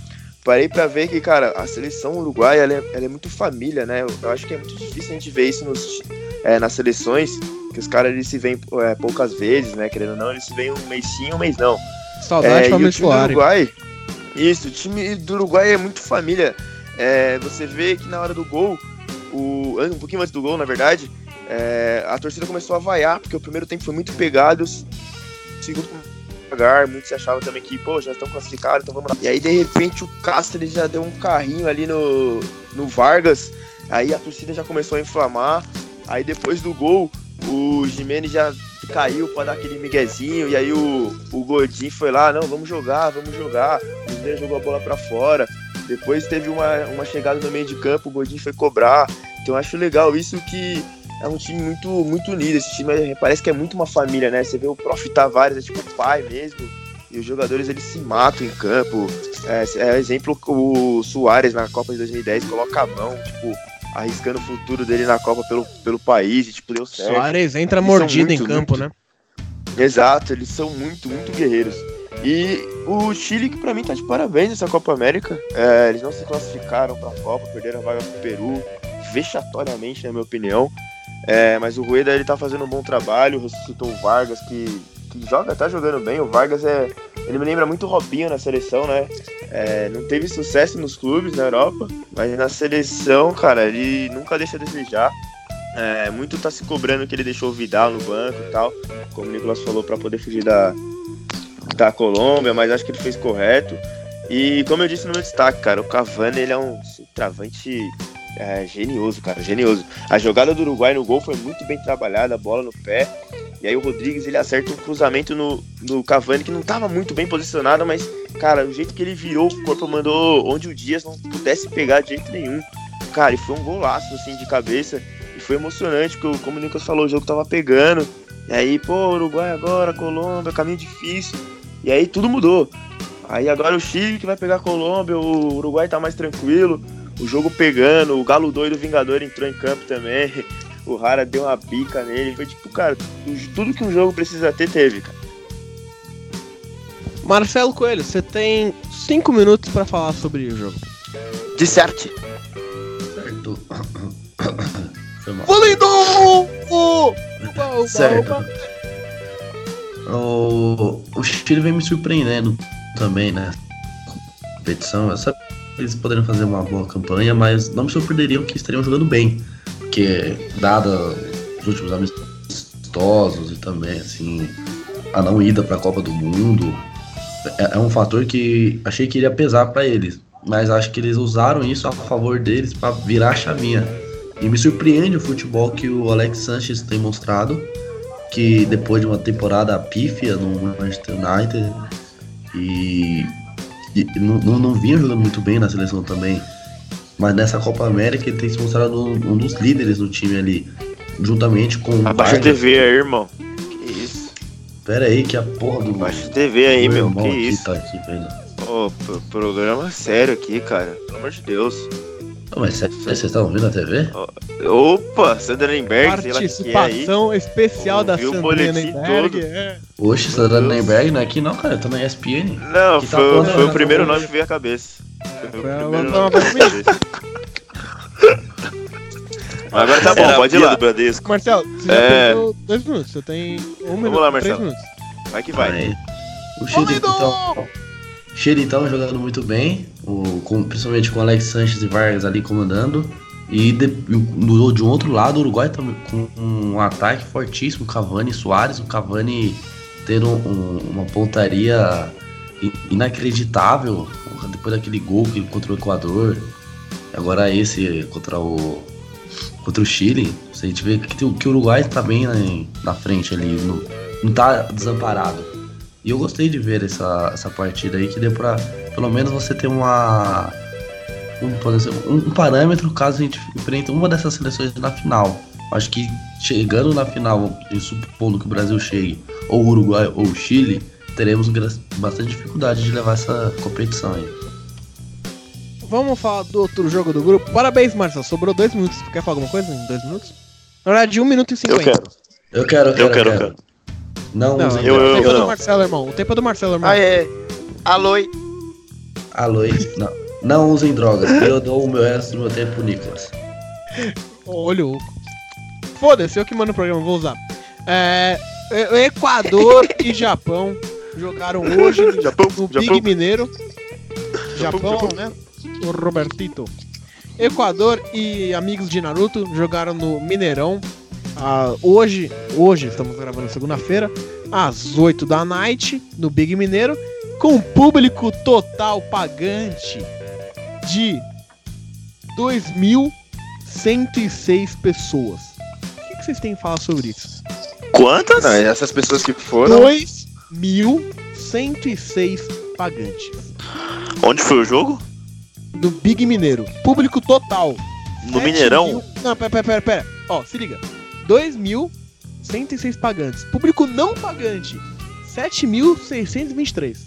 parei pra ver que, cara, a seleção uruguaia ela é, ela é muito família, né? Eu acho que é muito difícil a gente ver isso nos, é, nas seleções, que os caras eles se veem é, poucas vezes, né? Querendo ou não, eles se veem um mês sim, um mês não. Saudade É, e o time do. Uruguai. Isso, o time do Uruguai é muito família. É, você vê que na hora do gol, o. Um pouquinho antes do gol, na verdade, é, a torcida começou a vaiar, porque o primeiro tempo foi muito pegado, o segundo devagar, muitos achavam também que, pô, já estão classificados, então vamos lá. E aí, de repente, o Castro ele já deu um carrinho ali no, no Vargas, aí a torcida já começou a inflamar, aí depois do gol, o Jimenez já caiu para dar aquele miguezinho, e aí o, o foi lá, não, vamos jogar, vamos jogar. O Jimenez jogou a bola para fora. Depois teve uma, uma chegada no meio de campo, o Godin foi cobrar. Então eu acho legal isso que é um time muito, muito unido. Esse time parece que é muito uma família, né? Você vê o Prof. Tavares, é tipo pai mesmo. E os jogadores eles se matam em campo. É, é exemplo o Soares na Copa de 2010 coloca a mão, tipo, arriscando o futuro dele na Copa pelo, pelo país e tipo, deu certo. Soares entra Eles mordido muito, em campo, muito- né? Exato, eles são muito, muito guerreiros. E o Chile, que pra mim tá de parabéns nessa Copa América. É, eles não se classificaram pra Copa, perderam a vaga pro Peru, vexatoriamente, na minha opinião. É, mas o Rueda ele tá fazendo um bom trabalho, ressuscitou o Vargas, que, que joga, tá jogando bem. O Vargas é. Ele me lembra muito o Robinho na seleção, né? É, não teve sucesso nos clubes na Europa, mas na seleção, cara, ele nunca deixa a desejar. É, muito tá se cobrando que ele deixou o Vidal no banco e tal, como o Nicolas falou, para poder fugir da, da Colômbia, mas acho que ele fez correto. E como eu disse no meu destaque, cara, o Cavani ele é um travante é, genioso, cara, genioso. A jogada do Uruguai no gol foi muito bem trabalhada, a bola no pé. E aí o Rodrigues ele acerta um cruzamento no, no Cavani que não tava muito bem posicionado, mas, cara, o jeito que ele virou, o corpo mandou onde o Dias não pudesse pegar de jeito nenhum. Cara, e foi um golaço assim de cabeça. E foi emocionante, porque, como o Nicolas falou, o jogo tava pegando. E aí, pô, Uruguai agora, Colômbia, caminho difícil. E aí tudo mudou. Aí agora o Chile que vai pegar a Colômbia, o Uruguai tá mais tranquilo. O jogo pegando, o Galo doido Vingador entrou em campo também. O Rara deu uma bica nele. Foi tipo, cara, tudo que um jogo precisa ter, teve, cara. Marcelo Coelho, você tem cinco minutos pra falar sobre o jogo. De certo. Certo. Foi mal. Valendo! Certo. O, o Chile vem me surpreendendo também, né? Competição. Eu sabia que eles poderiam fazer uma boa campanha, mas não me surpreenderiam que estariam jogando bem. Porque, dada os últimos amistosos e também, assim, a não ida para a Copa do Mundo, é, é um fator que achei que iria pesar para eles. Mas acho que eles usaram isso a favor deles para virar a chavinha. E me surpreende o futebol que o Alex Sanches tem mostrado que depois de uma temporada pífia no Manchester United e, e não, não, não vinha jogando muito bem na seleção também, mas nessa Copa América ele tem se mostrado um, um dos líderes do time ali, juntamente com o Abaixa a Vargas. TV aí, irmão. Que isso. Pera aí que a porra do Abaixa a TV aí, meu. irmão Que aqui isso. tá aqui, velho. Ô, pro- programa sério aqui, cara. Pelo amor de Deus. Não, mas cê- vocês estão ouvindo a TV? Opa, Sandra Nemberg, sei lá o que é aí. Participação especial da Ouvi Nenberg. todo. É. Oxe, tá Nemberg não é aqui não, cara, eu tô na ESPN. Não, Que tá foi, foi o primeiro nome que veio à cabeça. O. Mas Agora tá bom, pode ir lá. do Bradesco. Marcelo, você já É. perdeu dois minutos. Você tem um minuto, lá, três Marcelo. minutos. Vai que vai. Aí. O Chile, então, Chile então jogando muito bem, o, com- principalmente com Alex Sanches e Vargas ali comandando. E de, de um outro lado, o Uruguai também com um ataque fortíssimo, Cavani e Soares. O Cavani tendo um- uma pontaria inacreditável depois daquele gol que contra o Equador. Agora esse contra o contra o Chile. A gente vê que, que o Uruguai tá bem na, frente ali, não, não tá desamparado. E eu gostei de ver essa, essa partida aí, que deu pra pelo menos você ter uma. Um, exemplo, um, parâmetro caso a gente enfrente uma dessas seleções na final. Acho que chegando na final, supondo que o Brasil chegue, ou o Uruguai ou o Chile, teremos bastante dificuldade de levar essa competição aí. Vamos falar do outro jogo do grupo. Parabéns, Marcelo. Sobrou dois minutos. Quer falar alguma coisa em dois minutos? Na verdade, um minuto e Eu cinquenta. quero. Eu quero, eu quero, Eu quero, eu quero. Não, Não, usem eu- o eu- tempo é do não. Marcelo, irmão. O tempo é do Marcelo, irmão. Ah, é. Alô? Alô, não, não usem drogas. Eu dou o meu resto do meu tempo pro Nicolas. Olho. Foda-se, eu que mando o programa, vou usar. É, o Equador e Japão jogaram hoje Japão, no Big Japão. Mineiro. Japão, Japão, né? O Robertito. Equador e amigos de Naruto jogaram no Mineirão. ah, hoje, hoje, estamos gravando segunda-feira, às 8 da noite, no Big Mineiro, com público total pagante de 2.106 pessoas. O que, que vocês têm a falar sobre isso? Quantas? Não, essas pessoas que foram. 2.106 pagantes. Onde foi o jogo? Do Big Mineiro. Público total. No Mineirão? mil- Não, pera, pera, pera, pera. Ó, se liga. 2.106 pagantes. Público não pagante. 7.623.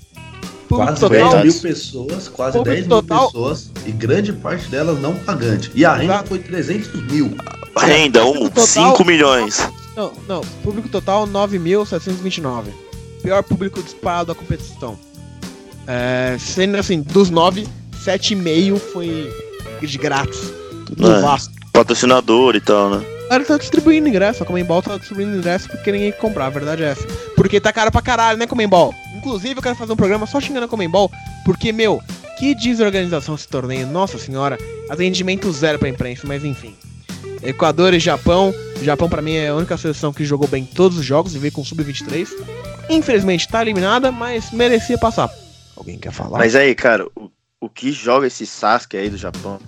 Público Quase total. 10 mil pessoas, quase Público 10 mil total. pessoas, e grande parte delas não pagante. E a renda foi 300 mil. Renda, um, Total- 5 milhões. Não, não. Público total 9.729. Pior público disparado da competição. É, sendo assim, dos 9, 7,5 foi de grátis. No É. Vasco. Patrocinador e tal, né? Cara, tá distribuindo ingresso, a Comembol tá distribuindo ingresso porque ninguém quer comprar, a verdade é essa. Porque tá caro pra caralho, né, Comembol? Inclusive, eu quero fazer um programa só xingando a Comembol, porque, meu, que desorganização esse torneio, nossa senhora, atendimento zero pra imprensa, mas enfim. Equador e Japão, Japão pra mim é a única seleção que jogou bem todos os jogos e veio com sub-23. Infelizmente tá eliminada, mas merecia passar. Alguém quer falar? Mas aí, cara, o, o que joga esse Sasuke aí do Japão?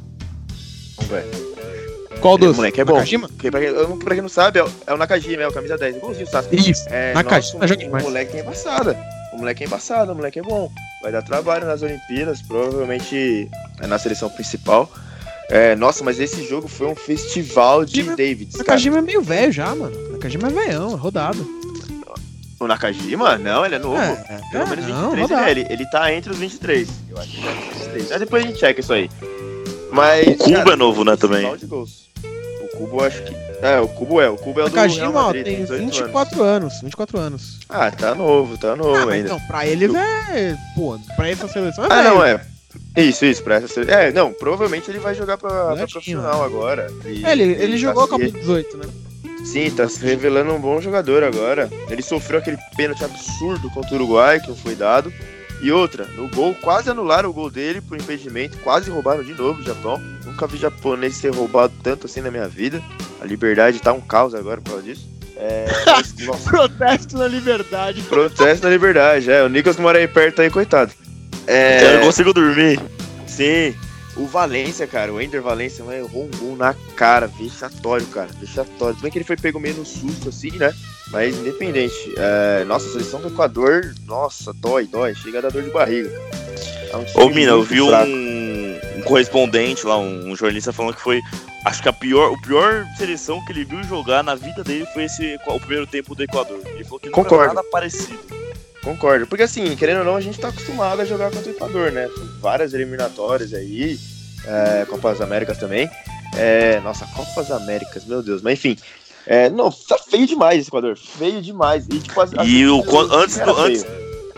velho. Qual dos? moleque é bom. Nakajima? Porque pra quem, pra quem não sabe, é o, é o Nakajima, é o camisa 10, igualzinho o Sasuke. Isso. É, Nakajima, nossa, o, moleque é embaçado. O moleque é embaçado, o moleque é bom. Vai dar trabalho nas Olimpíadas, provavelmente é na seleção principal. É, nossa, mas esse jogo foi um festival de Nakajima- Davids. cara. Nakajima é meio velho já, mano. Nakajima é velhão, é rodado. O Nakajima? Não, ele é novo. É, Pelo é, menos não, 23 rodado. ele é. Ele, ele tá entre os 23. Eu acho que ele 23. Mas depois a gente checa isso aí. Mas, O Cubo cara, é novo, né, também? O Cubo eu acho que. É, o Cubo é. O Cubo é o do Real Nakajima, ó, Madrid, tem 18 anos. 24 anos. 24 anos. Ah, tá novo, tá novo Ah, mas ainda. não, pra eles é. Pô, pra essa seleção é Ah, velho. não, é. Isso, isso, pra essa É, não, provavelmente ele vai jogar pra, pra Molequinho, profissional agora. E- É, ele, ele tá jogou a se- Copa de 18, né? Sim, tá se revelando um bom jogador agora. Ele sofreu aquele pênalti absurdo contra o Uruguai, que não foi dado. E outra, no gol, quase anularam o gol dele por impedimento, quase roubaram de novo o Japão. Nunca vi japonês ser roubado tanto assim na minha vida. A liberdade tá um caos agora por causa disso. É, Protesto na liberdade. protesto na liberdade, é. O Nicolas mora aí perto aí, coitado. É, Eu não consigo dormir. Sim. O Valência, cara, o Ender Valência, mas errou um gol na cara, vexatório, cara, vexatório. Tudo bem que ele foi pego meio no susto, assim, né? Mas independente. É, nossa, a seleção do Equador, nossa, dói, dói, chega a dar dor de barriga. É um Ô, Mina, eu vi fraco. um, um correspondente lá, um, um jornalista falando que foi. Acho que a pior, o pior seleção que ele viu jogar na vida dele foi esse o primeiro tempo do Equador. Ele falou que viu Concordo. nada parecido. Concordo. Porque assim, querendo ou não, a gente tá acostumado a jogar contra o Equador, né? Várias eliminatórias aí, é, Copas Américas também. É, nossa, Copas Américas, meu Deus. Mas enfim. É, não, tá feio demais esse Equador. Feio demais. E, tipo, as- as- E o, as- antes, do, antes,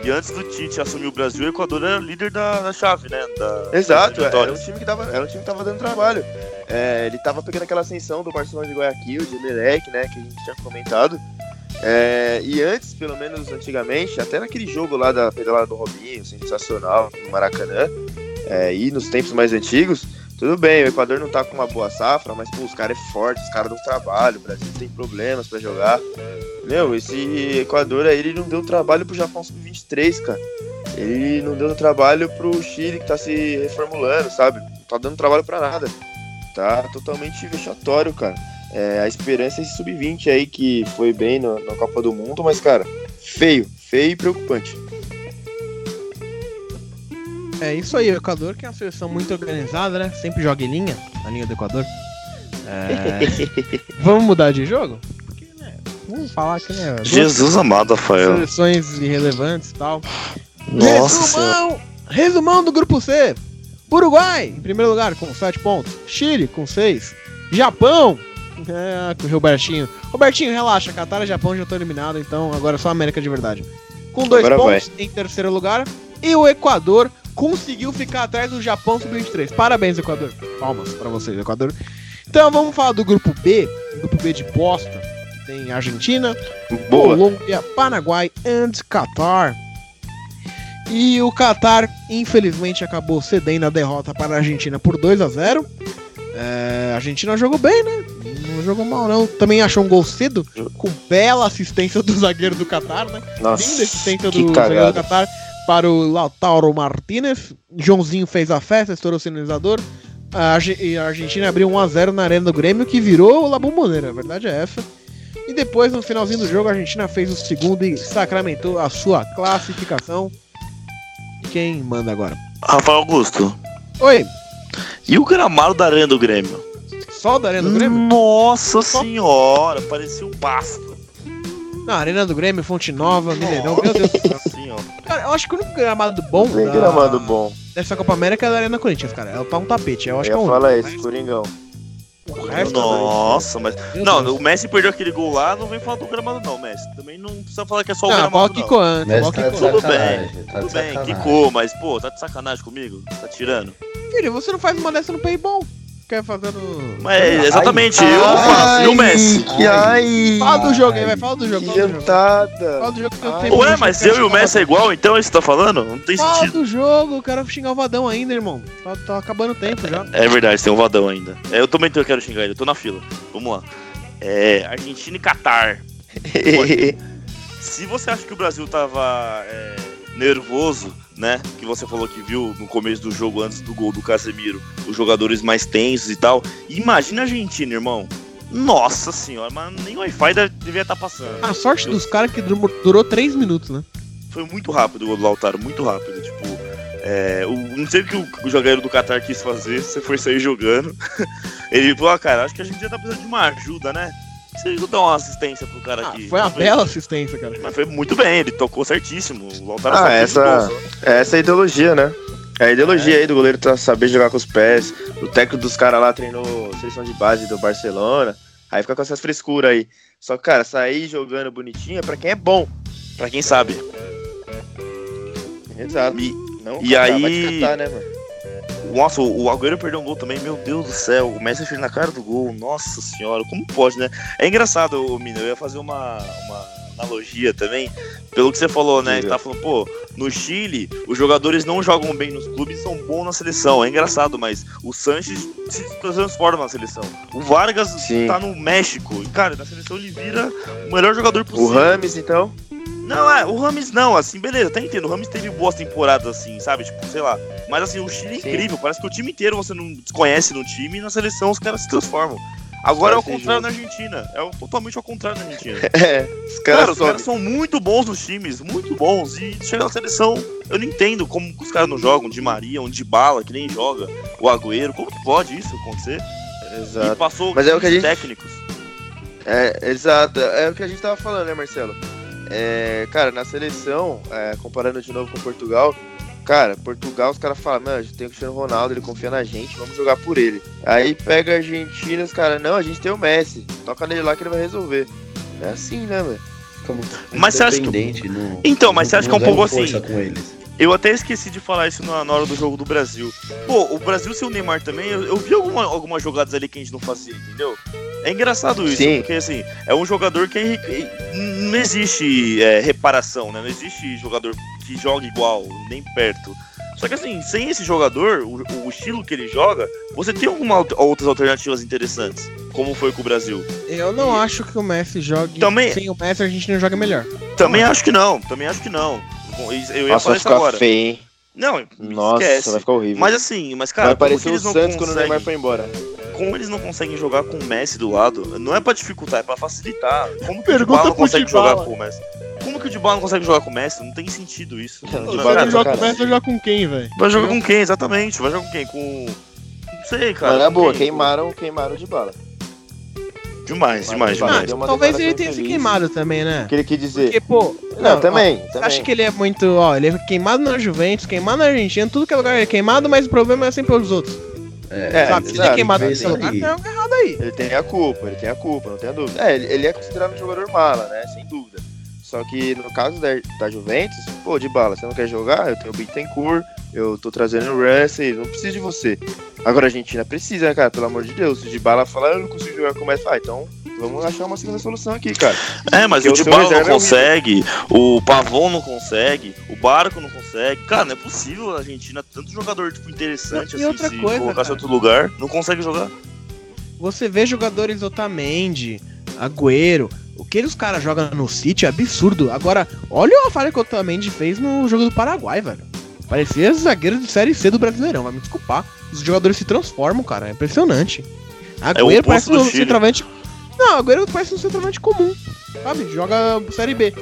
e antes do Tite assumir o Brasil, o Equador era líder da, da chave, né? Da, Exato, das era um time que tava, era um time que tava dando trabalho. É, ele tava pegando aquela ascensão do Barcelona de Guayaquil, de Melec, né, que a gente tinha comentado. É, e antes, pelo menos antigamente, até naquele jogo lá da pedalada do Robinho, sensacional, no Maracanã, é, e nos tempos mais antigos, tudo bem, o Equador não tá com uma boa safra, mas pô, os caras é forte, os caras dão trabalho, o Brasil tem problemas pra jogar. Meu, esse Equador aí, ele não deu trabalho pro Japão Sub-23, cara. Ele não deu trabalho pro Chile que tá se reformulando, sabe? Não tá dando trabalho pra nada. Tá totalmente vexatório, cara. É, a esperança é esse sub-20 aí que foi bem no- na Copa do Mundo, mas, cara, feio, feio e preocupante. É isso aí, o Equador, que é uma seleção muito organizada, né? Sempre joga em linha, a linha do Equador. É... Vamos mudar de jogo? Porque, né? Vamos falar aqui, né? duas Jesus amado, Rafael. Seleções irrelevantes e tal. Nossa. Resumão! Resumão do grupo C. Uruguai, em primeiro lugar, com 7 pontos. Chile, com 6. Japão, é, com o Robertinho. Robertinho, relaxa, Catar e Japão já estão eliminados, então agora é só a América de verdade. Com 2 Agora pontos em terceiro lugar. E o Equador conseguiu ficar atrás do Japão sub-23. Parabéns, Equador. Palmas pra vocês, Equador. Então vamos falar do grupo B, grupo B de bosta. Tem Argentina, Boa. Colômbia, Paraguai e Qatar. E o Qatar, infelizmente, acabou cedendo a derrota para a Argentina por 2 a 0 É, a Argentina jogou bem, né? Não jogou mal, não. Também achou um gol cedo, com bela assistência do zagueiro do Qatar, né? Nossa, Linda assistência do zagueiro do. Qatar para o Lautaro Martinez. Joãozinho fez a festa, estourou o sinalizador. A, e a Argentina abriu 1x0 na arena do Grêmio, que virou o La Bombonera, a verdade é essa. E depois, no finalzinho do jogo, a Argentina fez o segundo e sacramentou a sua classificação. Quem manda agora? Rafael Augusto. Oi, E o gramado da Arena do Grêmio? só da arena do Grêmio? Nossa senhora, parecia um pasto. Na arena do Grêmio, Fonte Nova, Mineirão, meu Deus. Nossa senhora. Cara, eu acho que o único gramado bom Bem da- gramado bom. dessa Copa América é da Arena Corinthians, cara. É tá um tapete, eu Eu acho que é um. falar esse, Coringão. O resto, Nossa, mas. meu Não, Deus. o Messi perdeu aquele gol lá, não vem falar do gramado, não, Messi. Também não precisa falar que é só o Não, gramado. não. antes, a Mas bola tá de quicou. Tudo bem, Tá de Tudo bem, quicou, mas, pô, tá de sacanagem comigo? Tá tirando? Filho, você não faz uma dessa no paintball. Quer fazer no. Mas exatamente, Ai, eu faço. E o Messi? Que ai! Fala do jogo aí, Ai, vai, fala do jogo. Que Fala do jogo. jantada! Fala do jogo que eu tenho Ué, mas eu e o Messi é igual, então é isso que você tá falando? Não tem Fala sentido. do jogo, o cara xingar o Vadão ainda, irmão. Tá, tá acabando o tempo já. É verdade, tem um vadão ainda. É, Eu também quero xingar ele, eu tô na fila. Vamos lá. É, Argentina e Catar. Se você acha que o Brasil tava é, nervoso, né? Que você falou que viu no começo do jogo, antes do gol do Casemiro, os jogadores mais tensos e tal. Imagina a Argentina, irmão. Nossa senhora, mas nem o Wi-Fi devia estar passando. A sorte dos caras que durou, durou 3 minutos, né? Foi muito rápido o gol do Lautaro, muito rápido. Tipo, é, o, não sei o que o, o jogador do Qatar quis fazer, se foi sair jogando. Ele falou, ah, cara, acho que a gente já tá precisando de uma ajuda, né? Você não dá uma assistência pro cara Ah, aqui. foi uma bela assistência, cara. Mas foi muito bem, ele tocou certíssimo. O Lautaro Ah, essa- bolsa. Essa é a ideologia, né? É a ideologia aí do goleiro tá saber jogar com os pés. O técnico dos caras lá treinou seleção de base do Barcelona. Aí fica com essas frescuras aí. Só que, cara, sair jogando bonitinho é pra quem é bom. Pra quem sabe. Exato. E, Não, e aí- vai te catar, né, mano? Nossa, o o Agüero perdeu um gol também, meu Deus do céu. O Messi fez na cara do gol, nossa senhora, como pode, né? É engraçado, Mina, eu ia fazer uma, uma analogia também. Pelo que você falou, né? Diga. Tá falando, pô, no Chile, os jogadores não jogam bem nos clubes e são bons na seleção. É engraçado, mas o Sanches se transforma na seleção. O Vargas Sim. tá no México. E, cara, na seleção ele vira o melhor jogador O possível. Rames, então. Não, é, o Rames não, assim, beleza, até entendo. O Rames teve boas temporadas, assim, sabe? Tipo, sei lá. Mas assim, o Chile é incrível. Parece que o time inteiro você não desconhece no time e na seleção os caras se transformam. Agora é o contrário na Argentina. É totalmente ao contrário na Argentina. É, os Cara, caras os sobem. caras são muito bons nos times, muito bons. E chega na seleção, eu não entendo como os caras não jogam. De Maria, um de bala, que nem joga. O Agüero, como que pode isso acontecer? E Exato. passou Mas é o que a 15 gente- técnicos. É, exato. É o que a gente tava falando, né, Marcelo? É, cara, na seleção, é, comparando de novo com Portugal, cara, Portugal, os caras falam, mano, a gente tem o Cristiano Ronaldo, ele confia na gente, vamos jogar por ele. Aí pega a Argentina, os caras, não, a gente tem o Messi, toca nele lá que ele vai resolver. É assim, né, velho? Como Mas você acha que- não- Então, mas você acha que é um pouco assim? Eu até esqueci de falar isso na, na hora do jogo do Brasil. Pô, o Brasil sem o Neymar também, eu, eu vi alguma- algumas jogadas ali que a gente não fazia, entendeu? É engraçado isso, Sim. porque assim, é um jogador que não existe é, reparação, né? Não existe jogador que joga igual, nem perto. Só que assim, sem esse jogador, o, o estilo que ele joga, você tem algumas outras alternativas interessantes, como foi com o Brasil. Eu não acho que o Messi jogue. Também- Sem o Messi, a gente não joga melhor. Também acho que não, também acho que não. Bom, Eu ia Nossa, falar vai isso ficar agora. feio, hein? Não, Nossa, esquece. vai ficar horrível. Mas assim, mas cara, vai parecer o eles não Santos quando o conseguem- Neymar foi embora. como eles não conseguem jogar com o Messi do lado, não é pra dificultar, é pra facilitar. Como que Pergunta o Dybala não consegue Dybala. jogar com o Messi? Como que o Dybala não consegue jogar com o Messi? Não tem sentido isso. Não, Não, Dybala Você cara, não joga com o. Messi, vai jogar com quem, velho? vai jogar com quem? Exatamente. Vai jogar com quem? Com. Não sei, cara. Na com boa, quem? queimaram, queimaram de bala. Demais, demais, demais. uma Talvez ele tenha se queimado também, né? O que ele quis dizer? Porque, pô. Não, também, ó, também. Acho que ele é muito. Ó, ele é queimado na Juventus, queimado na Argentina, tudo que é lugar ele é queimado, mas o problema é sempre os outros. É, sabe? Se ele é queimado nesse lugar, aí. tem algo errado aí. Ele tem a culpa, ele tem a culpa, não tem a dúvida. É, ele, ele é considerado um jogador mala, né? Sem dúvida. Só que no caso da, da Juventus, pô, de bala, você não quer jogar? Eu tenho o Bittencourt, eu tô trazendo o Russell, não preciso de você. Agora a Argentina precisa, né, cara? Pelo amor de Deus. Se de bala falar, eu não consigo jogar com o Messi, ah, então vamos achar uma segunda solução aqui, cara. É, mas Porque o o Dybala não reserva é consegue, o Pavon não consegue, o Barco não consegue. Cara, não é possível a Argentina, tanto jogador tipo, interessante E assim, outra se coisa, colocasse em outro lugar, não consegue jogar. você vê jogadores Otamendi, Agüero, o que os caras jogam no City é absurdo. Agora, olha a falha que o Otamendi fez no jogo do Paraguai, velho. Parecia zagueiro de Série C do Brasileirão, vai me desculpar. Os jogadores se transformam, cara, é impressionante. Agüero oposto parece um centroavante... Não, Agüero parece um centroavante comum, sabe? Joga Série B.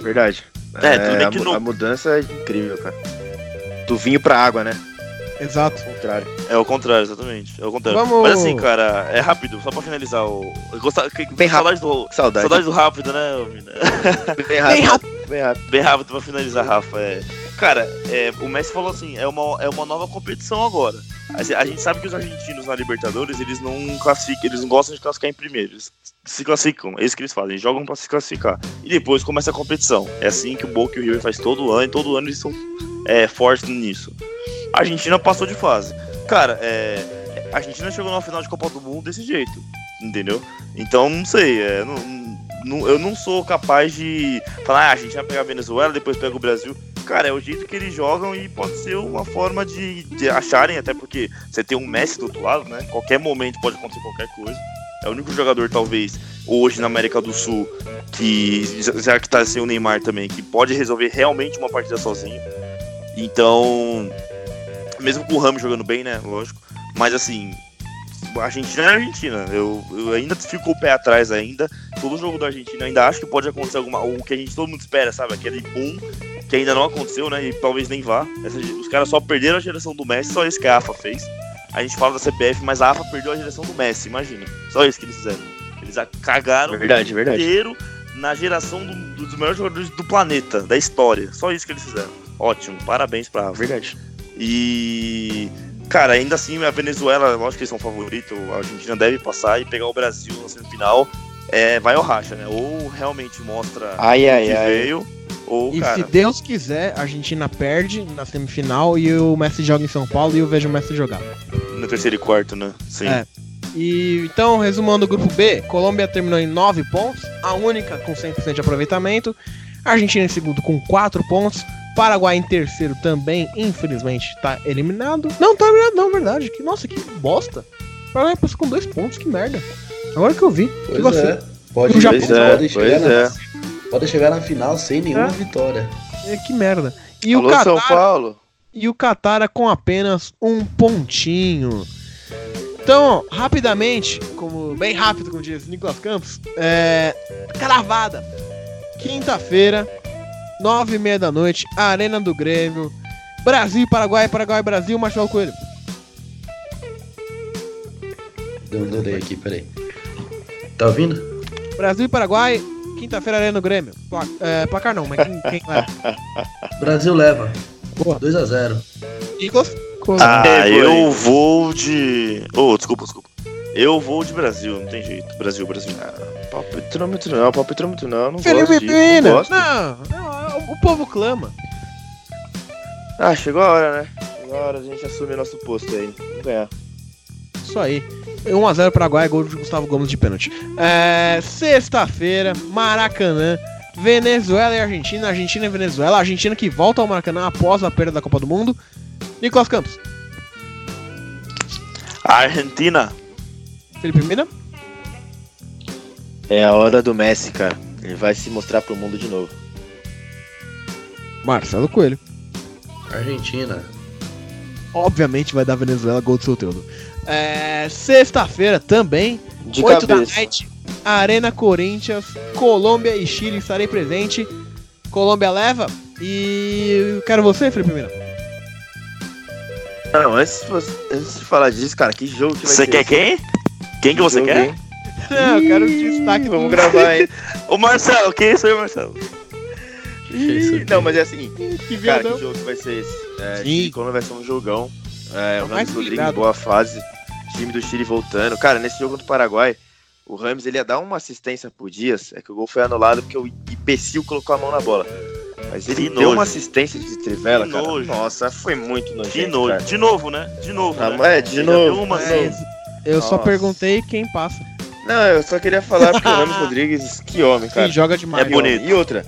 Verdade. É, tudo bem a, não- a mudança é incrível, cara. Do vinho pra água, né? Exato. Ao contrário. É o contrário, exatamente. É o contrário. Vamos- Mas assim, cara, é rápido, só pra finalizar o. Eu gostava, Bem saudade do. Saudade. Saudade do rápido, né? Bem rápido. Bem rápido. Bem rápido. Bem rápido pra finalizar, Rafa. É... Cara, é, o Messi falou assim: é uma, é uma nova competição agora. A a gente sabe que os argentinos na Libertadores, eles não classificam, eles não gostam de classificar em primeiro. Eles se classificam, é isso que eles fazem, jogam pra se classificar. E depois começa a competição. É assim que o Boca e o River faz todo ano, e todo ano eles são é, fortes nisso. A Argentina passou de fase. Cara, é, a Argentina chegou na final de Copa do Mundo desse jeito, entendeu? Então, não sei, é, não- não- eu não sou capaz de falar, ah, a vai pegar a Venezuela, depois pega o Brasil. Cara, é o jeito que eles jogam e pode ser uma forma de, de acharem, até porque você tem um Messi do outro lado, né? Qualquer momento pode acontecer qualquer coisa. É o único jogador, talvez, hoje na América do Sul, que já que tá sem o Neymar também, que pode resolver realmente uma partida sozinho. Então, mesmo com o Ramos jogando bem, né? Lógico. Mas assim, Argentina é a Argentina. Eu, eu ainda fico o pé atrás ainda. Todo jogo da Argentina ainda acho que pode acontecer alguma. O que a gente todo mundo espera, sabe? Aquele boom que ainda não aconteceu, né? E talvez nem vá. Essa- os caras só perderam a geração do Messi, só isso que a AFA fez. A gente fala da CBF, mas a AFA perdeu a geração do Messi, imagina. Só isso que eles fizeram. Eles a- cagaram Verdade, verdade. inteiro na geração do- dos melhores jogadores do planeta, da história. Só isso que eles fizeram. Ótimo, parabéns pra AFA. Verdade. E. Cara, ainda assim, a Venezuela, lógico que eles são favoritos, a Argentina deve passar e pegar o Brasil na semifinal. É, vai ao racha, né? Ou realmente mostra Ai, ai, que ai. veio, ou, E cara. se Deus quiser, a Argentina perde na semifinal e o Messi joga em São Paulo e eu vejo o Messi jogar. No terceiro e quarto, né? Sim. É. E então, resumando o grupo B, Colômbia terminou em 9 pontos, a única com 100% de aproveitamento. Argentina em segundo com 4 pontos. Paraguai em terceiro também, infelizmente, tá eliminado. Não, tá eliminado, não, verdade. Que, nossa, que bosta. O Paraguai passou com 2 pontos, que merda. Agora que eu vi. que Pois vacilo. é. Pode, pode, Japão- Pois é, chegar pois na, é. pode chegar na final sem nenhuma É. vitória. É, que merda. E Alô, o Qatar, São Paulo. e o Qatar com apenas um pontinho. Então, rapidamente, como bem rápido, como diz Nicolas Campos, é, cravada. Quinta-feira, nove e meia da noite, Arena do Grêmio, Brasil Paraguai, Paraguai Brasil, Marcelo Coelho. Deu um delay aqui, peraí. Tá ouvindo? Brasil e Paraguai, quinta-feira, Arena do Grêmio. Pla- é, placar não, mas quem, quem leva? Brasil leva. Boa. 2x0. Nicolas? Ah, É, eu vou de. Oh, desculpa, desculpa. Eu vou de Brasil, não tem jeito. Brasil, Brasil. Palpitrômetro não, palpitrômetro não, não Felipe gosto disso, Pina! não gosto. Não, não, o povo clama. Ah, chegou a hora, né? Chegou a hora da gente assumir nosso posto aí. Vamos ganhar. Isso aí. 1x0 Paraguai, gol de Gustavo Gomes de pênalti. É, Sexta-feira, Maracanã, Venezuela e Argentina. Argentina e Venezuela. Argentina que volta ao Maracanã após a perda da Copa do Mundo. Nicolas Campos, Argentina. Felipe Mina, É a hora do Messi, cara. Ele vai se mostrar pro mundo de novo. Marcelo Coelho. Argentina. Obviamente vai dar Venezuela, gol do Soteldo. É, Sexta-feira também, De 8 da cabeça. noite, Arena Corinthians, Colômbia e Chile estarei presente. Colômbia leva e eu quero você, Felipe Mina. Não, antes, de você- antes de falar disso, cara, que jogo que vai Você ser quer quem? Quem que você jogo, quer? hein? Não, eu quero Ih, destaque Vamos gravar, hein? Ô Marcelo, quem é isso aí, Marcelo? Não, mas é assim, Que cara, viadão. que jogo que vai ser esse? É, Sim. Quando vai ser um jogão. É, É o Ramos Rodrigues boa fase. Time do Chile voltando. Cara, nesse jogo do Paraguai, o Ramos ele ia dar uma assistência por Dias. É que o gol foi anulado porque o imbecil colocou a mão na bola. Mas ele Que deu nojo. uma assistência de trivela, Que cara. nojo. Nossa, foi muito nojento, De novo, cara. de novo, né? De novo. Ah, né? é, de Ele novo. uma É, assim. Eu só Nossa. perguntei quem passa. Não, eu só queria falar porque o Ramos Rodrigues, que homem, cara. Quem joga demais. É bonito. E outra.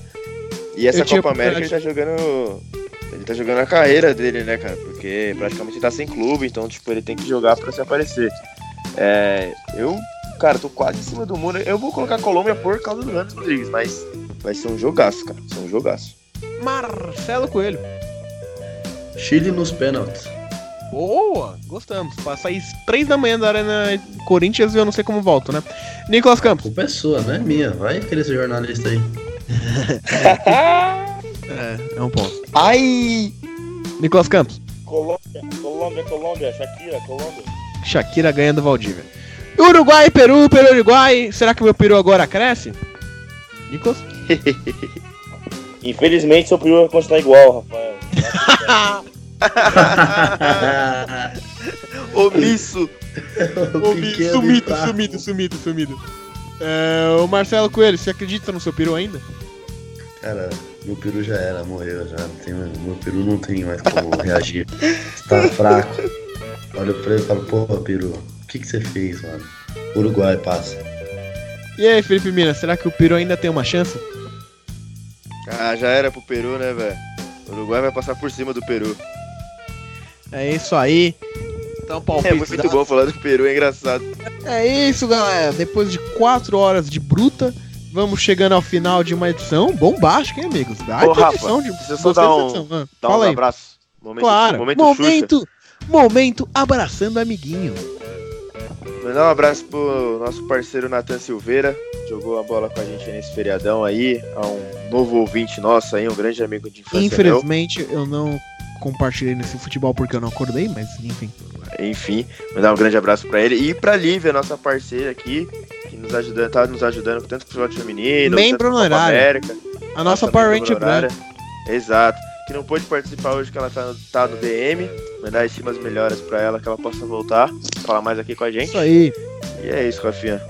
E essa Eu tinha Copa América ele tá jogando. Ele tá jogando a carreira dele, né, cara? Porque praticamente ele tá sem clube, então, tipo, ele tem que jogar pra se aparecer. É, eu, cara, tô quase em cima do muro. Eu vou colocar a Colômbia por causa do Ramos Rodrigues, mas vai ser um jogaço, cara. Vai ser um jogaço. Marcelo Coelho. Chile nos pênaltis. Boa, gostamos. Passa aí 3 da manhã da Arena Corinthians e eu não sei como volto, né? Nicolas Campos. culpa é sua, não é minha. Vai querer ser jornalista aí. É, é um ponto. Ai! Nicolas Campos. Colômbia, Colômbia, Colômbia, Shakira, Colômbia. Shakira ganhando Valdívia. Uruguai, Peru, Peru, Uruguai. Será que o meu peru agora cresce? Nicolas? Infelizmente, seu peru vai continuar igual, Rafael. Omisso! O pequeno sumido, sumido, sumido, sumido. É, o Marcelo Coelho, você acredita no seu peru ainda? Cara, meu peru já era, morreu já. Não tem, mais- meu peru não tem mais como reagir. Está fraco. Olha pra ele e falo, pô, peru, o que, que você fez, mano? Uruguai passa. E aí, Felipe Mina, será que o peru ainda tem uma chance? Ah, já era pro Peru, né, velho? O Uruguai vai passar por cima do Peru. É isso aí. Então, É palpite. muito bom falar do Peru, é engraçado. É isso, galera. Depois de 4 horas de bruta, vamos chegando ao final de uma edição bombástica, hein, amigos? Baita Ô, Rafa, edição de... dar um- edição. Ah, Dá Fala uns aí. abraços. Momento, Claro. momento, Momento, momento, abraçando amiguinho. Mandar um abraço pro nosso parceiro Nathan Silveira, jogou a bola com a gente nesse feriadão aí. A um novo ouvinte nosso aí, um grande amigo de infância. meu. Infelizmente, eu não compartilhei nesse futebol porque eu não acordei, mas enfim. Enfim, mandar um grande abraço pra ele. E pra Lívia, nossa parceira aqui, que nos ajuda, tá nos ajudando tanto com o futebol feminino, Membro tanto honorário. América. A nossa Power Ranger branca. Exato. Que não pôde participar hoje, que ela tá no, tá no DM. Mandar as umas melhoras pra ela, que ela possa voltar, falar mais aqui com a gente. Isso aí. E é isso, Rafinha.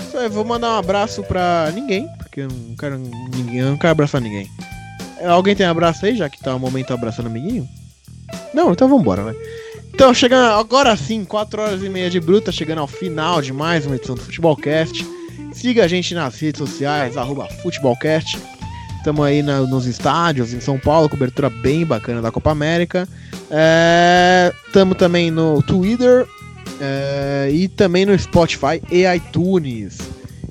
Isso aí, vou mandar um abraço pra ninguém, porque eu não quero ninguém, eu não quero abraçar ninguém. É, Alguém tem abraço aí, já que tá o momento abraçando amiguinho? Não, então vambora, né? Então, chegando agora sim, 4 horas e meia de bruta, chegando ao final de mais uma edição do Futebolcast. Siga a gente nas redes sociais, arroba Futebolcast. Estamos aí na- nos estádios em São Paulo, cobertura bem bacana da Copa América. Estamos também no Twitter é, e também no Spotify e iTunes.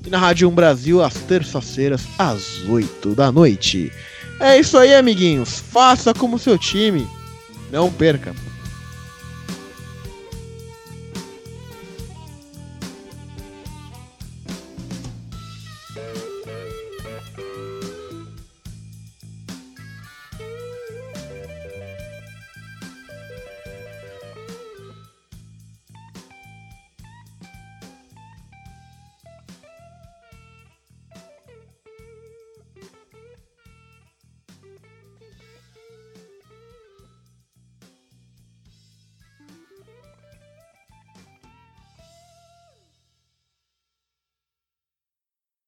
E na Rádio 1 Brasil, às terças-feiras, às 8 da noite. É isso aí, amiguinhos. Faça como seu time. Não perca.